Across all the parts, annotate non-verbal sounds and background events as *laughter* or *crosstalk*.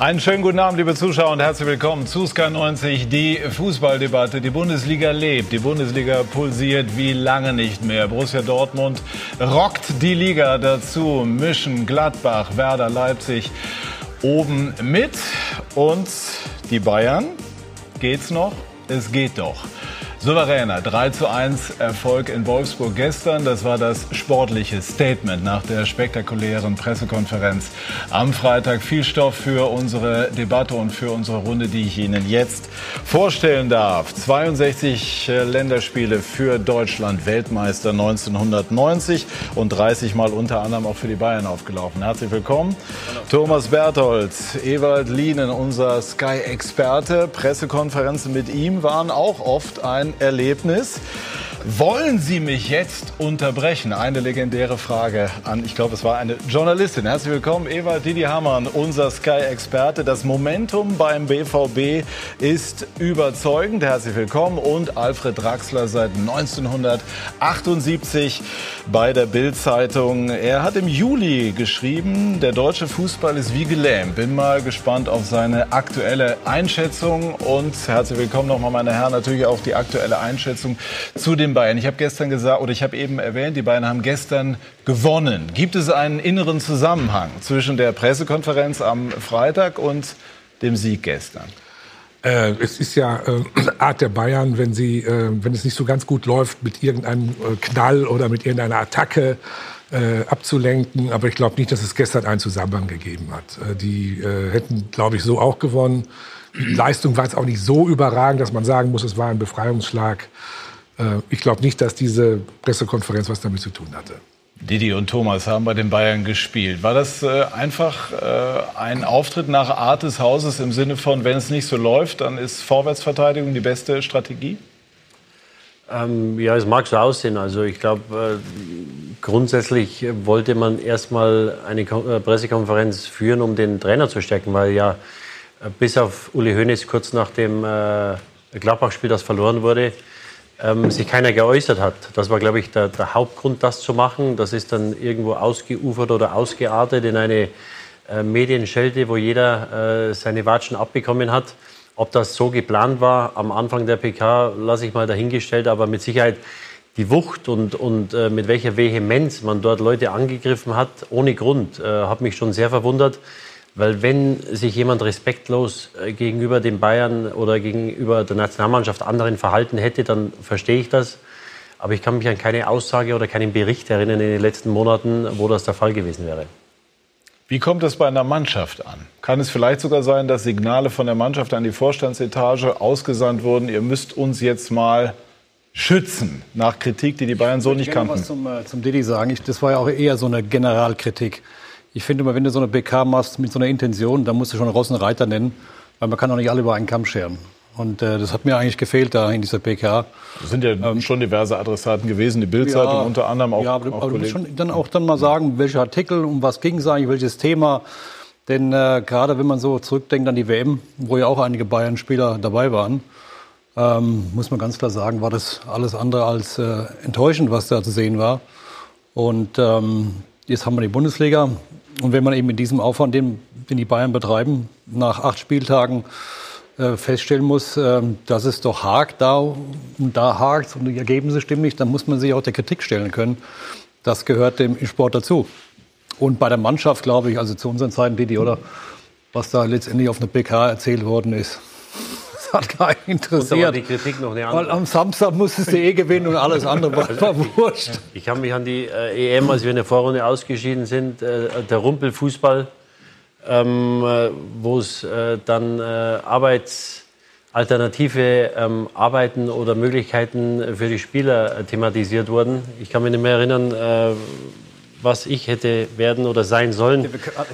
Einen schönen guten Abend, liebe Zuschauer, und herzlich willkommen zu Sky 90, die Fußballdebatte. Die Bundesliga lebt, die Bundesliga pulsiert wie lange nicht mehr. Borussia Dortmund rockt die Liga dazu, mischen Gladbach, Werder, Leipzig oben mit. Und die Bayern, geht's noch? Es geht doch. Souveräner 3 zu 1 Erfolg in Wolfsburg gestern. Das war das sportliche Statement nach der spektakulären Pressekonferenz am Freitag. Viel Stoff für unsere Debatte und für unsere Runde, die ich Ihnen jetzt vorstellen darf. 62 Länderspiele für Deutschland, Weltmeister 1990 und 30 Mal unter anderem auch für die Bayern aufgelaufen. Herzlich willkommen. Thomas Bertholz, Ewald Lienen, unser Sky-Experte. Pressekonferenzen mit ihm waren auch oft ein Erlebnis. Wollen Sie mich jetzt unterbrechen? Eine legendäre Frage an, ich glaube, es war eine Journalistin. Herzlich willkommen, Eva Didi Hammann, unser Sky-Experte. Das Momentum beim BVB ist überzeugend. Herzlich willkommen. Und Alfred Draxler seit 1978 bei der Bild-Zeitung. Er hat im Juli geschrieben, der deutsche Fußball ist wie gelähmt. Bin mal gespannt auf seine aktuelle Einschätzung. Und herzlich willkommen nochmal, meine Herren, natürlich auch die aktuelle Einschätzung zu dem den Bayern. Ich habe gestern gesagt, oder ich habe eben erwähnt, die Bayern haben gestern gewonnen. Gibt es einen inneren Zusammenhang zwischen der Pressekonferenz am Freitag und dem Sieg gestern? Äh, es ist ja äh, Art der Bayern, wenn sie, äh, wenn es nicht so ganz gut läuft, mit irgendeinem äh, Knall oder mit irgendeiner Attacke äh, abzulenken. Aber ich glaube nicht, dass es gestern einen Zusammenhang gegeben hat. Äh, die hätten, glaube ich, so auch gewonnen. Die Leistung war jetzt auch nicht so überragend, dass man sagen muss, es war ein Befreiungsschlag. Äh, ich glaube nicht, dass diese Pressekonferenz was damit zu tun hatte. Didi und Thomas haben bei den Bayern gespielt. War das äh, einfach äh, ein Auftritt nach Art des Hauses im Sinne von, wenn es nicht so läuft, dann ist Vorwärtsverteidigung die beste Strategie? Ähm, ja, es mag so aussehen. Also ich glaube, äh, grundsätzlich wollte man erstmal eine äh, Pressekonferenz führen, um den Trainer zu stärken, weil ja äh, bis auf Uli Hoeneß kurz nach dem Gladbach-Spiel, das verloren wurde, ähm, sich keiner geäußert hat. Das war, glaube ich, der, der, Hauptgrund, das zu machen. Das ist dann irgendwo ausgeufert oder ausgeartet in eine äh, Medienschelte, wo jeder äh, seine Watschen abbekommen hat. Ob das so geplant war am Anfang der PK, lasse ich mal dahingestellt, aber mit Sicherheit die Wucht und, und äh, mit welcher Vehemenz man dort Leute angegriffen hat, ohne Grund, äh, hat mich schon sehr verwundert. Weil wenn sich jemand respektlos äh, gegenüber den Bayern oder gegenüber der Nationalmannschaft anderen verhalten hätte, dann verstehe ich das. Aber ich kann mich an keine Aussage oder keinen Bericht erinnern in den letzten Monaten, wo das der Fall gewesen wäre. Wie kommt es bei einer Mannschaft an? Kann es vielleicht sogar sein, dass Signale von der Mannschaft an die Vorstandsetage ausgesandt wurden, ihr müsst uns jetzt mal schützen nach Kritik, die die Bayern so nicht kannten? Ich was zum, äh, zum Didi sagen. Ich, das war ja auch eher so eine Generalkritik. Ich finde immer, wenn du so eine BK machst mit so einer Intention, dann musst du schon Ross und Reiter nennen, weil man kann auch nicht alle über einen Kamm scheren. Und äh, das hat mir eigentlich gefehlt da in dieser PK. Es sind ja ähm, schon diverse Adressaten gewesen, die Bildzeitung ja, unter anderem auch. Ja, aber, auch aber du musst schon dann auch dann mal sagen, welche Artikel, um was ging es eigentlich, welches Thema. Denn äh, gerade wenn man so zurückdenkt an die WM, wo ja auch einige Bayern-Spieler dabei waren, ähm, muss man ganz klar sagen, war das alles andere als äh, enttäuschend, was da zu sehen war. Und ähm, jetzt haben wir die Bundesliga. Und wenn man eben in diesem Aufwand, den, den die Bayern betreiben, nach acht Spieltagen äh, feststellen muss, äh, dass es doch hakt da und da hakt und die Ergebnisse stimmen nicht, dann muss man sich auch der Kritik stellen können. Das gehört dem Sport dazu. Und bei der Mannschaft, glaube ich, also zu unseren Zeiten, Didi, oder was da letztendlich auf einer PK erzählt worden ist, hat keinen interessiert. die Kritik noch eine andere. Weil am Samstag musstest du eh gewinnen und alles andere war, *laughs* war wurscht. Ich kann mich an die äh, EM, als wir in der Vorrunde ausgeschieden sind, äh, der Rumpelfußball, ähm, äh, wo es äh, dann äh, Arbeitsalternative ähm, Arbeiten oder Möglichkeiten für die Spieler äh, thematisiert wurden. Ich kann mich nicht mehr erinnern, was ich hätte werden oder sein sollen.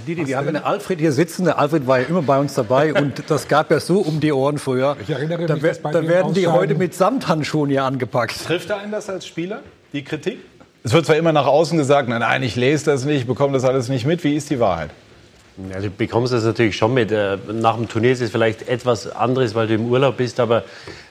Didi, wir haben einen Alfred hier sitzen. Der Alfred war ja immer bei uns dabei *laughs* und das gab ja so um die Ohren früher. Ich erinnere mich, da, da werden die heute mit Samthandschuhen hier angepackt. Trifft er einen das als Spieler, die Kritik? Es wird zwar immer nach außen gesagt, nein, nein, ich lese das nicht, ich bekomme das alles nicht mit. Wie ist die Wahrheit? Ja, du bekommst das natürlich schon mit. Äh, nach dem Turnier ist es vielleicht etwas anderes, weil du im Urlaub bist, aber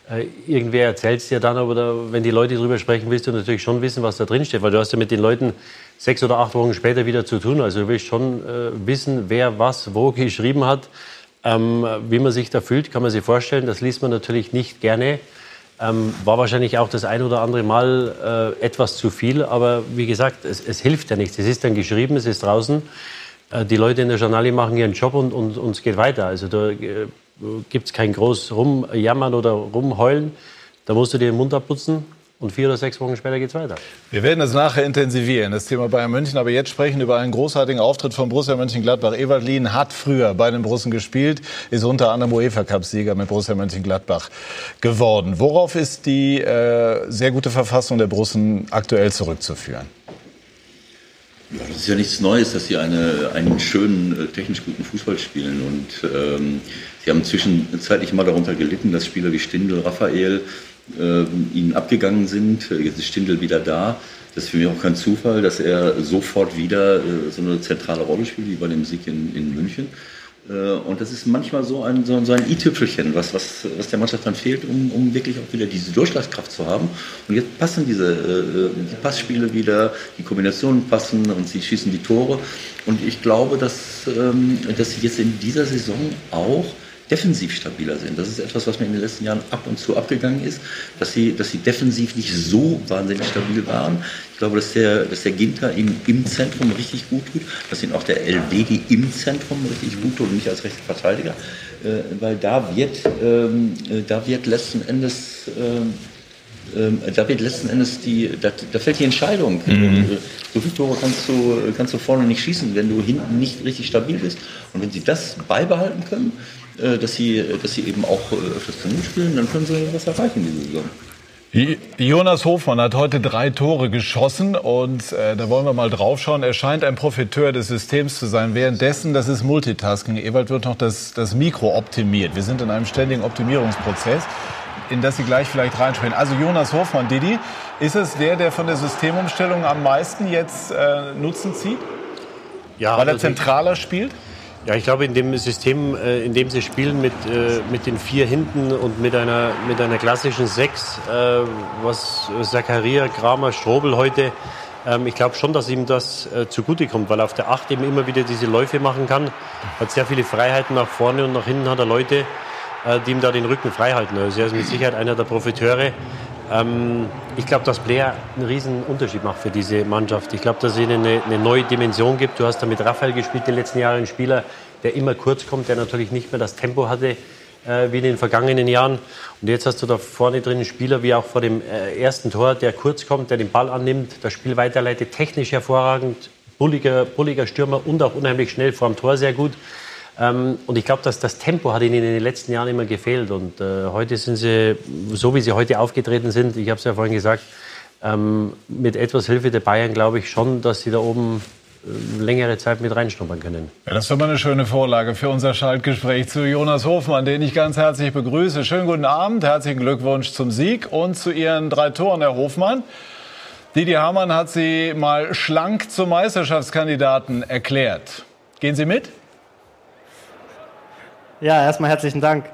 äh, irgendwer erzählt es dir dann, oder wenn die Leute darüber sprechen, willst du natürlich schon wissen, was da drin steht, weil du hast ja mit den Leuten sechs oder acht Wochen später wieder zu tun. Also du willst schon äh, wissen, wer was wo geschrieben hat, Ähm, wie man sich da fühlt, kann man sich vorstellen. Das liest man natürlich nicht gerne. Ähm, war wahrscheinlich auch das ein oder andere Mal äh, etwas zu viel, aber wie gesagt, es, es, hilft ja nichts. Es ist dann geschrieben, es ist draußen. Äh, die Leute in der Journalie machen ihren Job und, und, und es geht weiter. Also da äh, gibt es kein groß rumjammern oder rumheulen. Da musst du dir den Mund abputzen und vier oder sechs Wochen später geht es weiter. Wir werden es nachher intensivieren, das Thema Bayern München. Aber jetzt sprechen über einen großartigen Auftritt von Borussia Mönchengladbach. Ewald Lien hat früher bei den Borussen gespielt, ist unter anderem UEFA-Cup-Sieger mit Borussia Mönchengladbach geworden. Worauf ist die äh, sehr gute Verfassung der Borussen aktuell zurückzuführen? Ja, das ist ja nichts Neues, dass sie eine, einen schönen, äh, technisch guten Fußball spielen. Und ähm, sie haben zwischenzeitlich mal darunter gelitten, dass Spieler wie Stindl, Raphael äh, ihnen abgegangen sind. Jetzt ist Stindl wieder da. Das ist für mich auch kein Zufall, dass er sofort wieder äh, so eine zentrale Rolle spielt, wie bei dem Sieg in, in München. Äh, und das ist manchmal so ein, so, ein i-Tüpfelchen, was, was, was der Mannschaft dann fehlt, um, um wirklich auch wieder diese Durchschlagskraft zu haben. Und jetzt passen diese äh, die Passspiele wieder, die Kombinationen passen und sie schießen die Tore. Und ich glaube, dass, ähm, dass sie jetzt in dieser Saison auch defensiv stabiler sind. Das ist etwas, was mir in den letzten Jahren ab und zu abgegangen ist, dass sie, dass sie defensiv nicht so wahnsinnig stabil waren. Ich glaube, dass der, dass der Ginter ihm im Zentrum richtig gut tut, dass ihn auch der Elvedi im Zentrum richtig gut tut und nicht als rechter Verteidiger, äh, weil da wird, ähm, äh, da wird letzten Endes ähm, ähm, da wird letzten Endes die, da, da fällt die Entscheidung. Mhm. So viele Tore kannst du, kannst du vorne nicht schießen, wenn du hinten nicht richtig stabil bist. Und wenn sie das beibehalten können, äh, dass sie, dass sie eben auch äh, öfters Kanone spielen, dann können sie was erreichen diese Saison. Jonas Hofmann hat heute drei Tore geschossen und äh, da wollen wir mal draufschauen. Er scheint ein Profiteur des Systems zu sein. Währenddessen, das ist Multitasking. Ewald wird noch das, das Mikro optimiert. Wir sind in einem ständigen Optimierungsprozess, in das Sie gleich vielleicht reinspielen. Also Jonas Hofmann, Didi, ist es der, der von der Systemumstellung am meisten jetzt äh, Nutzen zieht? Ja, Weil er also zentraler spielt? Ja, ich glaube, in dem System, äh, in dem sie spielen mit, äh, mit den vier hinten und mit einer, mit einer klassischen Sechs, äh, was Zakaria, Kramer, Strobel heute, ähm, ich glaube schon, dass ihm das zugutekommt, weil er auf der Acht eben immer wieder diese Läufe machen kann, hat sehr viele Freiheiten nach vorne und nach hinten hat er Leute, die ihm da den Rücken frei halten. Also er ist mit Sicherheit einer der Profiteure. Ähm, ich glaube, dass Blair einen riesen Unterschied macht für diese Mannschaft. Ich glaube, dass es ihnen eine, eine, neue Dimension gibt. Du hast da mit Raphael gespielt die letzten Jahre, ein Spieler, der immer kurz kommt, der natürlich nicht mehr das Tempo hatte äh, wie in den vergangenen Jahren. Und jetzt hast du da vorne drin einen Spieler wie auch vor dem äh, ersten Tor, der kurz kommt, der den Ball annimmt, das Spiel weiterleitet, technisch hervorragend, bulliger, bulliger Stürmer und auch unheimlich schnell vor dem Tor sehr gut. Ähm, und ich glaube, dass das Tempo hat ihnen in den letzten Jahren immer gefehlt. Und äh, heute sind sie, so wie sie heute aufgetreten sind, ich habe es ja vorhin gesagt, ähm, mit etwas Hilfe der Bayern glaube ich schon, dass sie da oben äh, längere Zeit mit reinschnuppern können. Ja, das ist mal eine schöne Vorlage für unser Schaltgespräch zu Jonas Hofmann, den ich ganz herzlich begrüße. Schönen guten Abend, herzlichen Glückwunsch zum Sieg und zu Ihren drei Toren, Herr Hofmann. Didi Hamann hat Sie mal schlank zum Meisterschaftskandidaten erklärt. Gehen Sie mit? Ja, erstmal herzlichen Dank.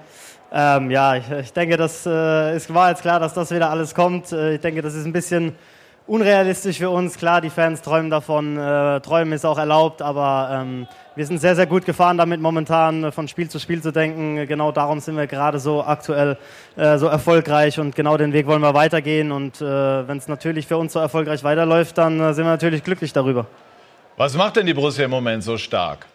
Ähm, ja, ich, ich, denke, das äh, es war jetzt klar, dass das wieder alles kommt. Äh, ich denke, das ist ein bisschen unrealistisch für uns. Klar, die Fans träumen davon. Äh, träumen ist auch erlaubt, aber ähm, wir sind sehr, sehr gut gefahren damit momentan äh, von Spiel zu Spiel zu denken. Genau darum sind wir gerade so aktuell äh, so erfolgreich und genau den Weg wollen wir weitergehen. Und äh, wenn es natürlich für uns so erfolgreich weiterläuft, dann sind wir natürlich glücklich darüber. Was macht denn die Borussia im Moment so stark?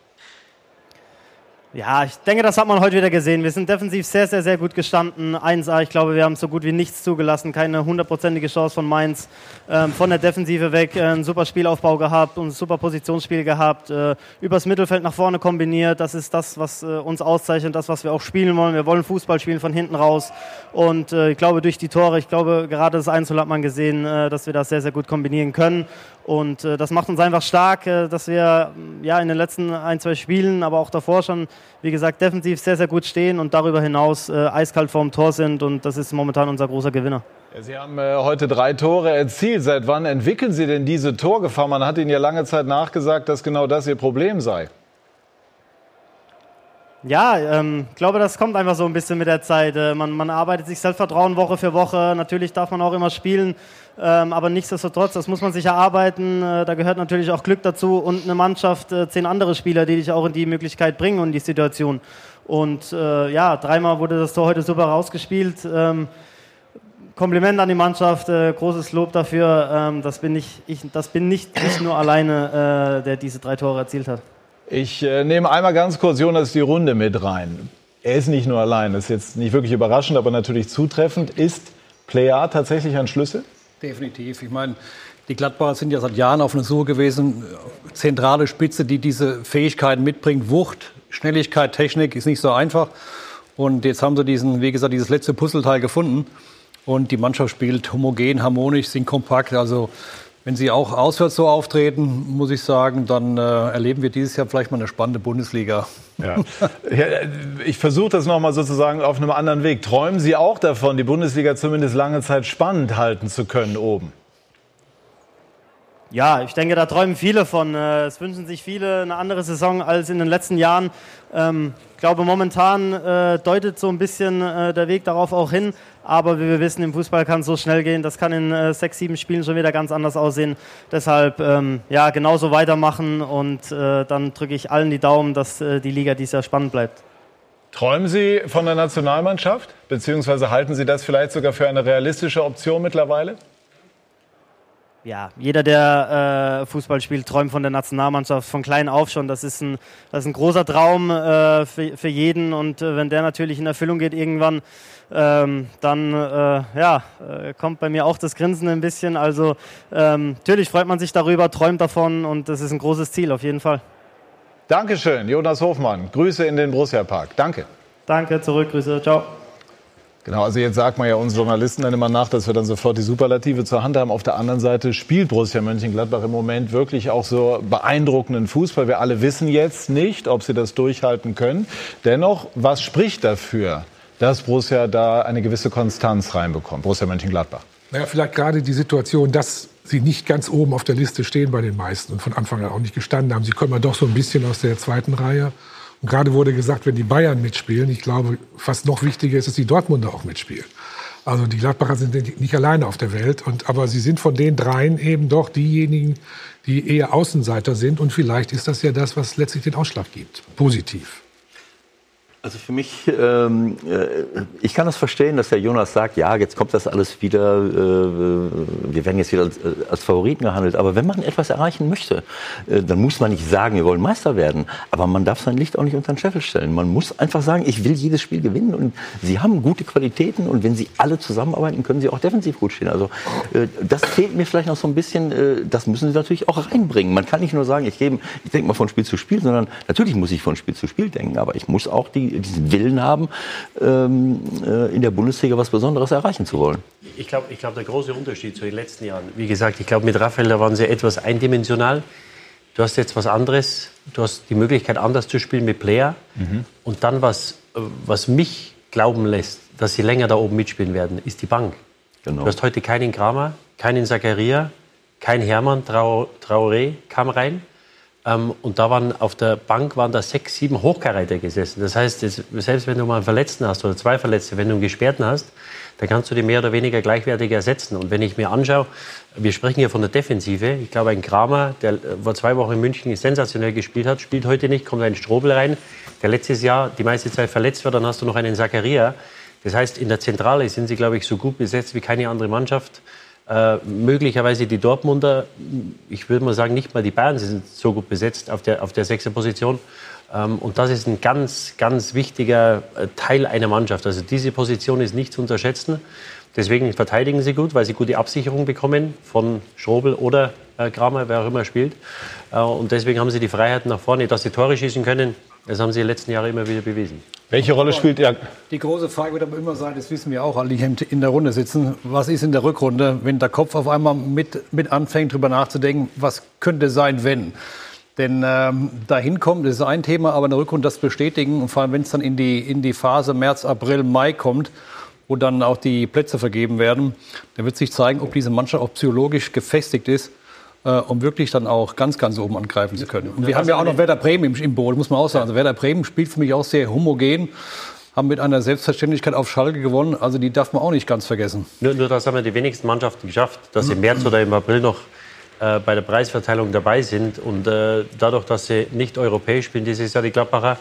Ja, ich denke, das hat man heute wieder gesehen. Wir sind defensiv sehr, sehr, sehr gut gestanden. 1A, ich glaube, wir haben so gut wie nichts zugelassen. Keine hundertprozentige Chance von Mainz. Ähm, von der Defensive weg äh, einen super Spielaufbau gehabt und ein super Positionsspiel gehabt. Äh, übers Mittelfeld nach vorne kombiniert. Das ist das, was äh, uns auszeichnet, das, was wir auch spielen wollen. Wir wollen Fußball spielen von hinten raus. Und äh, ich glaube, durch die Tore, ich glaube, gerade das Einzel hat man gesehen, äh, dass wir das sehr, sehr gut kombinieren können. Und äh, das macht uns einfach stark, äh, dass wir ja in den letzten ein, zwei Spielen, aber auch davor schon, wie gesagt, defensiv sehr, sehr gut stehen und darüber hinaus äh, eiskalt vorm Tor sind. Und das ist momentan unser großer Gewinner. Sie haben äh, heute drei Tore erzielt. Seit wann entwickeln Sie denn diese Torgefahr? Man hat Ihnen ja lange Zeit nachgesagt, dass genau das Ihr Problem sei. Ja, ich ähm, glaube, das kommt einfach so ein bisschen mit der Zeit. Äh, man, man, arbeitet sich Selbstvertrauen Woche für Woche. Natürlich darf man auch immer spielen, ähm, aber nichtsdestotrotz, das muss man sich erarbeiten. Äh, da gehört natürlich auch Glück dazu und eine Mannschaft, äh, zehn andere Spieler, die dich auch in die Möglichkeit bringen und die Situation. Und äh, ja, dreimal wurde das Tor heute super rausgespielt. Ähm, Kompliment an die Mannschaft, äh, großes Lob dafür. Ähm, das bin, ich, ich, das bin nicht ich nur alleine, äh, der diese drei Tore erzielt hat. Ich äh, nehme einmal ganz kurz Jonas die Runde mit rein. Er ist nicht nur allein, das ist jetzt nicht wirklich überraschend, aber natürlich zutreffend. Ist Player tatsächlich ein Schlüssel? Definitiv. Ich meine, die Gladbacher sind ja seit Jahren auf einer Suche gewesen. Zentrale Spitze, die diese Fähigkeiten mitbringt. Wucht, Schnelligkeit, Technik ist nicht so einfach. Und jetzt haben sie diesen, wie gesagt, dieses letzte Puzzleteil gefunden. Und die Mannschaft spielt homogen, harmonisch, sind kompakt. Also wenn sie auch auswärts so auftreten, muss ich sagen, dann äh, erleben wir dieses Jahr vielleicht mal eine spannende Bundesliga. Ja. *laughs* Ich versuche das nochmal sozusagen auf einem anderen Weg. Träumen Sie auch davon, die Bundesliga zumindest lange Zeit spannend halten zu können oben? Ja, ich denke, da träumen viele von. Äh, es wünschen sich viele eine andere Saison als in den letzten Jahren. Ähm, ich glaube, momentan äh, deutet so ein bisschen äh, der Weg darauf auch hin. Aber wie wir wissen, im Fußball kann es so schnell gehen. Das kann in sechs, sieben Spielen schon wieder ganz anders aussehen. Deshalb ähm, ja, genauso weitermachen und dann drücke ich allen die Daumen, dass die Liga dieses Jahr spannend bleibt. Träumen Sie von der Nationalmannschaft? Beziehungsweise halten Sie das vielleicht sogar für eine realistische Option mittlerweile? Ja, jeder, der äh, Fußball spielt, träumt von der Nationalmannschaft von klein auf schon. Das ist ein, das ist ein großer Traum äh, für, für jeden. Und äh, wenn der natürlich in Erfüllung geht irgendwann, ähm, dann äh, ja, äh, kommt bei mir auch das Grinsen ein bisschen. Also ähm, natürlich freut man sich darüber, träumt davon und das ist ein großes Ziel auf jeden Fall. Dankeschön, Jonas Hofmann. Grüße in den Borussia Park. Danke. Danke, zurück, Grüße, ciao. Genau, also jetzt sagt man ja uns Journalisten dann immer nach, dass wir dann sofort die Superlative zur Hand haben. Auf der anderen Seite spielt Borussia Mönchengladbach im Moment wirklich auch so beeindruckenden Fußball. Wir alle wissen jetzt nicht, ob sie das durchhalten können. Dennoch, was spricht dafür, dass Borussia da eine gewisse Konstanz reinbekommt, Borussia Mönchengladbach? Naja, vielleicht gerade die Situation, dass sie nicht ganz oben auf der Liste stehen bei den meisten und von Anfang an auch nicht gestanden haben. Sie kommen ja doch so ein bisschen aus der zweiten Reihe. Und gerade wurde gesagt, wenn die Bayern mitspielen, ich glaube, fast noch wichtiger ist, dass die Dortmunder auch mitspielen. Also die Gladbacher sind nicht alleine auf der Welt, und, aber sie sind von den dreien eben doch diejenigen, die eher Außenseiter sind. Und vielleicht ist das ja das, was letztlich den Ausschlag gibt. Positiv. Also für mich, ähm, äh, ich kann das verstehen, dass der Jonas sagt, ja, jetzt kommt das alles wieder, äh, wir werden jetzt wieder als, äh, als, Favoriten gehandelt. Aber wenn man etwas erreichen möchte, äh, dann muss man nicht sagen, wir wollen Meister werden. Aber man darf sein Licht auch nicht unter den Scheffel stellen. Man muss einfach sagen, ich will jedes Spiel gewinnen. Und sie haben gute Qualitäten. Und wenn sie alle zusammenarbeiten, können sie auch defensiv gut stehen. Also äh, das fehlt mir vielleicht noch so ein bisschen. Äh, das müssen sie natürlich auch reinbringen. Man kann nicht nur sagen, ich, ich denke mal von Spiel zu Spiel, sondern natürlich muss ich von Spiel zu Spiel denken. Aber ich muss auch die diesen Willen haben, ähm, äh, in der Bundesliga was Besonderes erreichen zu wollen. Ich glaube, ich glaub, der große Unterschied zu den letzten Jahren, wie gesagt, ich glaube, mit Raphael, da waren sie etwas eindimensional. Du hast jetzt was anderes, du hast die Möglichkeit, anders zu spielen mit Player. Mhm. Und dann, was, was mich glauben lässt, dass sie länger da oben mitspielen werden, ist die Bank. Genau. Du hast heute keinen Kramer, keinen Zakaria, kein Hermann, Traoré kam rein. Ähm, und da waren auf der Bank waren da sechs, sieben Hochkaräter gesessen. Das heißt, selbst wenn du mal einen Verletzten hast oder zwei Verletzte, wenn du einen Gesperrten hast, dann kannst du die mehr oder weniger gleichwertig ersetzen. Und wenn ich mir anschaue, wir sprechen hier von der Defensive. Ich glaube, ein Kramer, der äh, vor zwei Wochen in München sensationell gespielt hat, spielt heute nicht, kommt ein Strobel rein, der letztes Jahr die meiste Zeit verletzt war. Dann hast du noch einen Zakaria. Das heißt, in der Zentrale sind sie, glaube ich, so gut besetzt wie keine andere Mannschaft. Äh, möglicherweise die Dortmunder, ich würde mal sagen, nicht mal die Bayern sind so gut besetzt auf der, auf der sechsten Position. Ähm, und das ist ein ganz, ganz wichtiger äh, Teil einer Mannschaft. Also diese Position ist nicht zu unterschätzen. Deswegen verteidigen sie gut, weil sie gute Absicherung bekommen von Schrobel oder äh, Kramer, wer auch immer spielt. Äh, und deswegen haben sie die Freiheit nach vorne, dass sie Tore schießen können. Das haben sie die letzten Jahre immer wieder bewiesen. Welche Rolle spielt er? Die große Frage wird aber immer sein, das wissen wir auch alle, die in der Runde sitzen. Was ist in der Rückrunde, wenn der Kopf auf einmal mit, mit anfängt, darüber nachzudenken, was könnte sein, wenn? Denn ähm, dahin kommt, das ist ein Thema, aber in der Rückrunde das bestätigen, und vor allem wenn es dann in die, in die Phase März, April, Mai kommt, wo dann auch die Plätze vergeben werden, dann wird sich zeigen, ob diese Mannschaft auch psychologisch gefestigt ist äh, um wirklich dann auch ganz, ganz oben angreifen zu können. Und wir haben ja auch noch Werder Bremen im, im Boot, muss man auch sagen. Also Werder Bremen spielt für mich auch sehr homogen haben mit einer Selbstverständlichkeit auf Schalke gewonnen. Also die darf man auch nicht ganz vergessen. Nur, nur das haben ja die wenigsten Mannschaften geschafft, dass sie im März oder im April noch äh, bei der Preisverteilung dabei sind. Und äh, dadurch, dass sie nicht europäisch spielen, dieses Jahr die Gladbacher,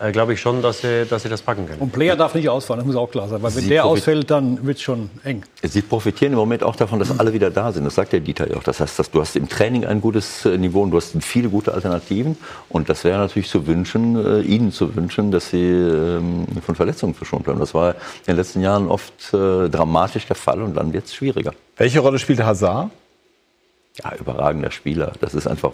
äh, glaube ich schon, dass sie, dass sie das packen können. Und Player darf nicht ausfallen, das muss auch klar sein. Weil wenn Sie der ausfällt, dann wird es schon eng. Sie profitieren im Moment auch davon, dass alle wieder da sind. Das sagt der Dieter ja auch. Das heißt, dass du hast im Training ein gutes äh, Niveau und du hast viele gute Alternativen. Und das wäre natürlich zu wünschen, äh, Ihnen zu wünschen, dass Sie ähm, von Verletzungen verschont bleiben. Das war in den letzten Jahren oft äh, dramatisch der Fall und dann wird es schwieriger. Welche Rolle spielt Hazard? Ja, überragender Spieler. Das ist einfach,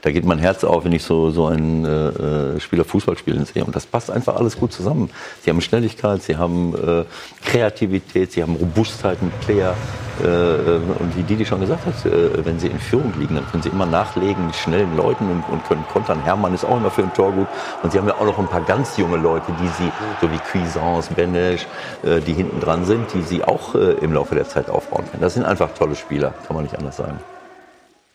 da geht mein Herz auf, wenn ich so, so einen äh, Spieler Fußball spielen sehe. Und das passt einfach alles gut zusammen. Sie haben Schnelligkeit, sie haben äh, Kreativität, sie haben Robustheit mit Player. Äh, und wie Didi schon gesagt hat, äh, wenn sie in Führung liegen, dann können sie immer nachlegen mit schnellen Leuten und, und können kontern. Hermann ist auch immer für ein Tor gut. Und sie haben ja auch noch ein paar ganz junge Leute, die sie, so wie Cuisance, Benesch, äh, die hinten dran sind, die sie auch äh, im Laufe der Zeit aufbauen können. Das sind einfach tolle Spieler, kann man nicht anders sagen.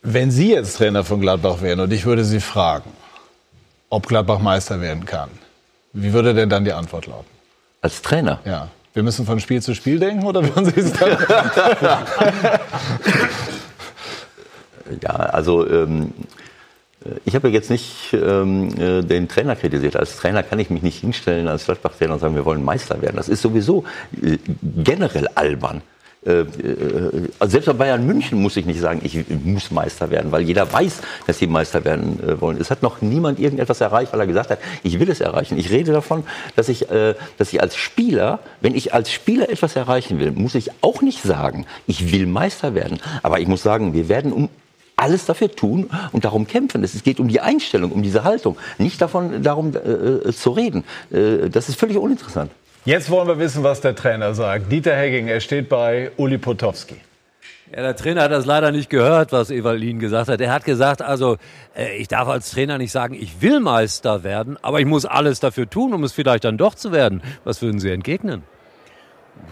Wenn Sie jetzt Trainer von Gladbach wären und ich würde Sie fragen, ob Gladbach Meister werden kann, wie würde denn dann die Antwort lauten? Als Trainer? Ja. Wir müssen von Spiel zu Spiel denken oder würden Sie es dann? *laughs* *laughs* ja, also ähm, ich habe jetzt nicht ähm, äh, den Trainer kritisiert. Als Trainer kann ich mich nicht hinstellen als Gladbach-Trainer und sagen, wir wollen Meister werden. Das ist sowieso äh, generell albern. Äh, selbst bei Bayern München muss ich nicht sagen, ich muss Meister werden, weil jeder weiß, dass sie Meister werden wollen. Es hat noch niemand irgendetwas erreicht, weil er gesagt hat, ich will es erreichen. Ich rede davon, dass ich, dass ich als Spieler, wenn ich als Spieler etwas erreichen will, muss ich auch nicht sagen, ich will Meister werden. Aber ich muss sagen, wir werden um alles dafür tun und darum kämpfen. Es geht um die Einstellung, um diese Haltung, nicht davon darum äh, zu reden. Äh, das ist völlig uninteressant. Jetzt wollen wir wissen, was der Trainer sagt. Dieter Hegging, er steht bei Uli Potowski. Ja, der Trainer hat das leider nicht gehört, was Evalin gesagt hat. Er hat gesagt, also äh, ich darf als Trainer nicht sagen, ich will Meister werden, aber ich muss alles dafür tun, um es vielleicht dann doch zu werden. Was würden Sie entgegnen?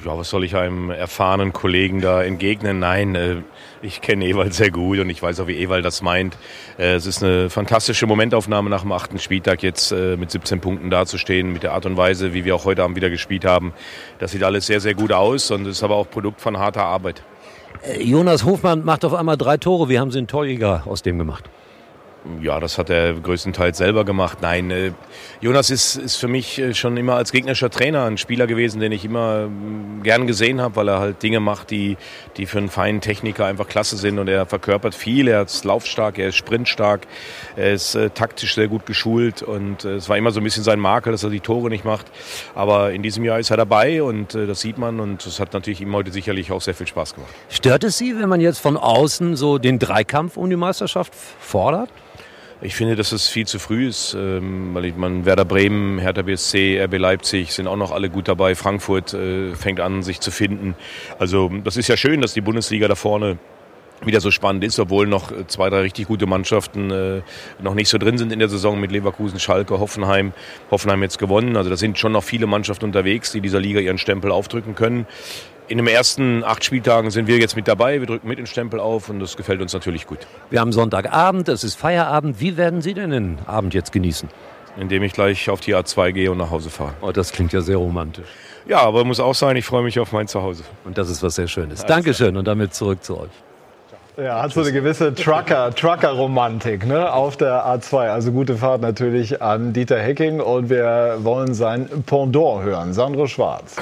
Ja, was soll ich einem erfahrenen Kollegen da entgegnen? Nein, äh, ich kenne Ewald sehr gut und ich weiß auch, wie Ewald das meint. Äh, es ist eine fantastische Momentaufnahme nach dem achten Spieltag jetzt äh, mit 17 Punkten dazustehen, mit der Art und Weise, wie wir auch heute Abend wieder gespielt haben. Das sieht alles sehr, sehr gut aus und ist aber auch Produkt von harter Arbeit. Jonas Hofmann macht auf einmal drei Tore. Wie haben Sie einen Torjäger aus dem gemacht? Ja, das hat er größtenteils selber gemacht. Nein, äh, Jonas ist, ist für mich äh, schon immer als gegnerischer Trainer ein Spieler gewesen, den ich immer mm, gern gesehen habe, weil er halt Dinge macht, die, die für einen feinen Techniker einfach klasse sind. Und er verkörpert viel, er ist laufstark, er ist sprintstark, er ist äh, taktisch sehr gut geschult. Und äh, es war immer so ein bisschen sein Makel, dass er die Tore nicht macht. Aber in diesem Jahr ist er dabei und äh, das sieht man. Und es hat natürlich ihm heute sicherlich auch sehr viel Spaß gemacht. Stört es Sie, wenn man jetzt von außen so den Dreikampf um die Meisterschaft fordert? Ich finde, dass es viel zu früh ist, ähm, weil ich man Werder Bremen, Hertha BSC, RB Leipzig sind auch noch alle gut dabei. Frankfurt äh, fängt an, sich zu finden. Also das ist ja schön, dass die Bundesliga da vorne wieder so spannend ist, obwohl noch zwei, drei richtig gute Mannschaften äh, noch nicht so drin sind in der Saison mit Leverkusen, Schalke, Hoffenheim. Hoffenheim jetzt gewonnen. Also da sind schon noch viele Mannschaften unterwegs, die dieser Liga ihren Stempel aufdrücken können in den ersten acht Spieltagen sind wir jetzt mit dabei. Wir drücken mit den Stempel auf und das gefällt uns natürlich gut. Wir haben Sonntagabend, es ist Feierabend. Wie werden Sie denn den Abend jetzt genießen? Indem ich gleich auf die A2 gehe und nach Hause fahre. Oh, das klingt ja sehr romantisch. Ja, aber muss auch sein, ich freue mich auf mein Zuhause. Und das ist was sehr Schönes. Dankeschön und damit zurück zu euch. Ja, hat so eine gewisse Trucker, Trucker-Romantik ne, auf der A2. Also gute Fahrt natürlich an Dieter Hecking und wir wollen sein Pendant hören. Sandro Schwarz.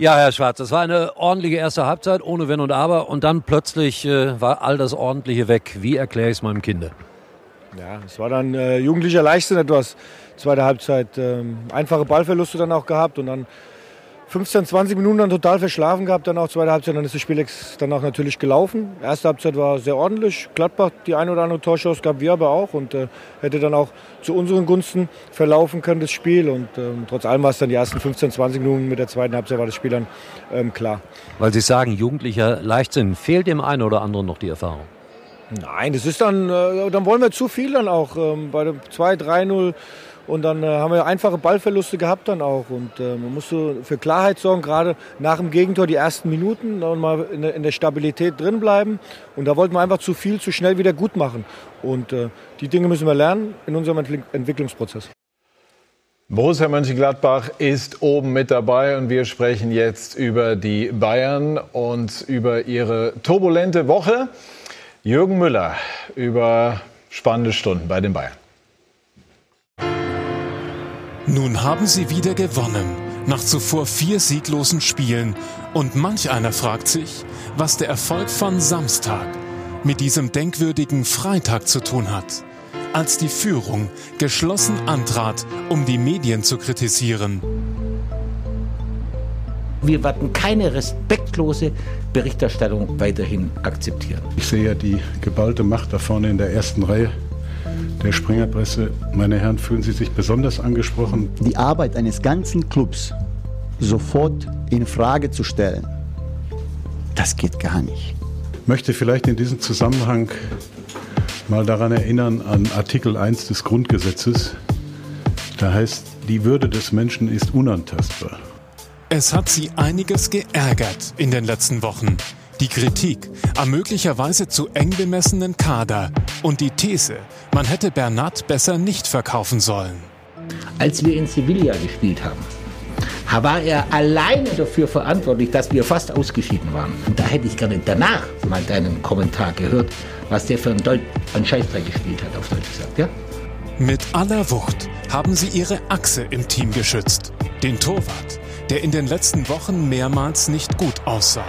Ja, Herr Schwarz, das war eine ordentliche erste Halbzeit ohne Wenn und Aber und dann plötzlich äh, war all das Ordentliche weg. Wie erkläre ich es meinem Kind? Ja, es war dann äh, jugendlicher Leichtsinn etwas. Zweite Halbzeit ähm, einfache Ballverluste dann auch gehabt und dann 15, 20 Minuten dann total verschlafen gehabt, dann auch zweite Halbzeit, dann ist das Spiel dann auch natürlich gelaufen. Erste Halbzeit war sehr ordentlich. Gladbach die eine oder andere Torchance gab wir aber auch und äh, hätte dann auch zu unseren Gunsten verlaufen können, das Spiel. Und ähm, trotz allem war es dann die ersten 15, 20 Minuten mit der zweiten Halbzeit war das Spiel dann ähm, klar. Weil Sie sagen, jugendlicher Leichtsinn, fehlt dem einen oder anderen noch die Erfahrung? Nein, das ist dann, äh, dann wollen wir zu viel dann auch. Ähm, bei dem 2-3-0 Und dann äh, haben wir einfache Ballverluste gehabt dann auch. Und äh, man musste für Klarheit sorgen, gerade nach dem Gegentor die ersten Minuten und mal in der, in der Stabilität drin bleiben. Und da wollten wir einfach zu viel, zu schnell wieder gut machen. Und äh, die Dinge müssen wir lernen in unserem Entwick Entwicklungsprozess. Borussia Mönchengladbach ist oben mit dabei und wir sprechen jetzt über die Bayern und über ihre turbulente Woche. Jürgen Müller über spannende Stunden bei den Bayern. Nun haben sie wieder gewonnen, nach zuvor vier sieglosen Spielen. Und manch einer fragt sich, was der Erfolg von Samstag mit diesem denkwürdigen Freitag zu tun hat als die Führung geschlossen antrat, um die Medien zu kritisieren. Wir werden keine respektlose Berichterstattung weiterhin akzeptieren. Ich sehe ja die geballte Macht da vorne in der ersten Reihe der Springerpresse. Meine Herren, fühlen Sie sich besonders angesprochen? Die Arbeit eines ganzen Clubs sofort in Frage zu stellen, das geht gar nicht. Ich möchte vielleicht in diesem Zusammenhang mal daran erinnern an Artikel 1 des Grundgesetzes. Da heißt, die Würde des Menschen ist unantastbar. Es hat sie einiges geärgert in den letzten Wochen. Die Kritik am möglicherweise zu eng bemessenen Kader und die These, man hätte Bernat besser nicht verkaufen sollen. Als wir in Sevilla gespielt haben, war er alleine dafür verantwortlich, dass wir fast ausgeschieden waren. Und da hätte ich gerne danach mal deinen Kommentar gehört, was der für einen, Deut einen Scheißdreck gespielt hat, auf Deutsch gesagt, ja? Mit aller Wucht haben sie ihre Achse im Team geschützt. Den Torwart, der in den letzten Wochen mehrmals nicht gut aussah.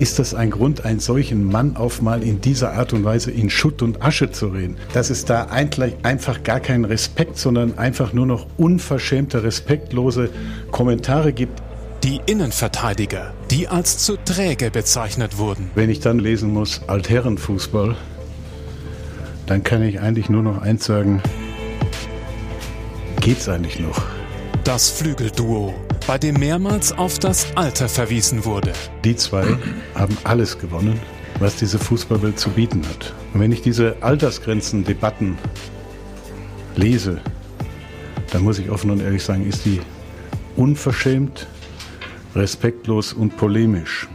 Ist das ein Grund, einen solchen Mann auf mal in dieser Art und Weise in Schutt und Asche zu reden? Dass es da eigentlich einfach gar keinen Respekt, sondern einfach nur noch unverschämte, respektlose Kommentare gibt, die Innenverteidiger, die als zu träge bezeichnet wurden. Wenn ich dann lesen muss, Altherrenfußball, dann kann ich eigentlich nur noch eins sagen, geht's eigentlich noch? Das Flügelduo, bei dem mehrmals auf das Alter verwiesen wurde. Die zwei haben alles gewonnen, was diese Fußballwelt zu bieten hat. Und wenn ich diese Altersgrenzen-Debatten lese, dann muss ich offen und ehrlich sagen, ist die unverschämt, respektlos und polemisch.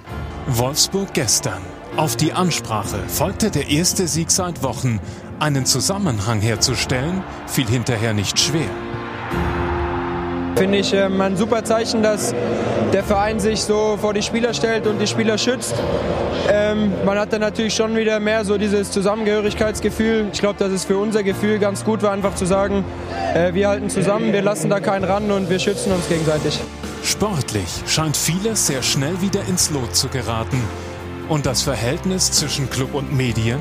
Wolfsburg gestern. Auf die Ansprache folgte der erste Sieg seit Wochen. Einen Zusammenhang herzustellen, fiel hinterher nicht schwer. Finde ich ähm, ein super Zeichen, dass der Verein sich so vor die Spieler stellt und die Spieler schützt. Ähm, man hat dann natürlich schon wieder mehr so dieses Zusammengehörigkeitsgefühl. Ich glaube, dass es für unser Gefühl ganz gut war, einfach zu sagen, äh, wir halten zusammen, wir lassen da keinen ran und wir schützen uns gegenseitig. Sportlich scheint vieles sehr schnell wieder ins Lot zu geraten. Und das Verhältnis zwischen Club und Medien?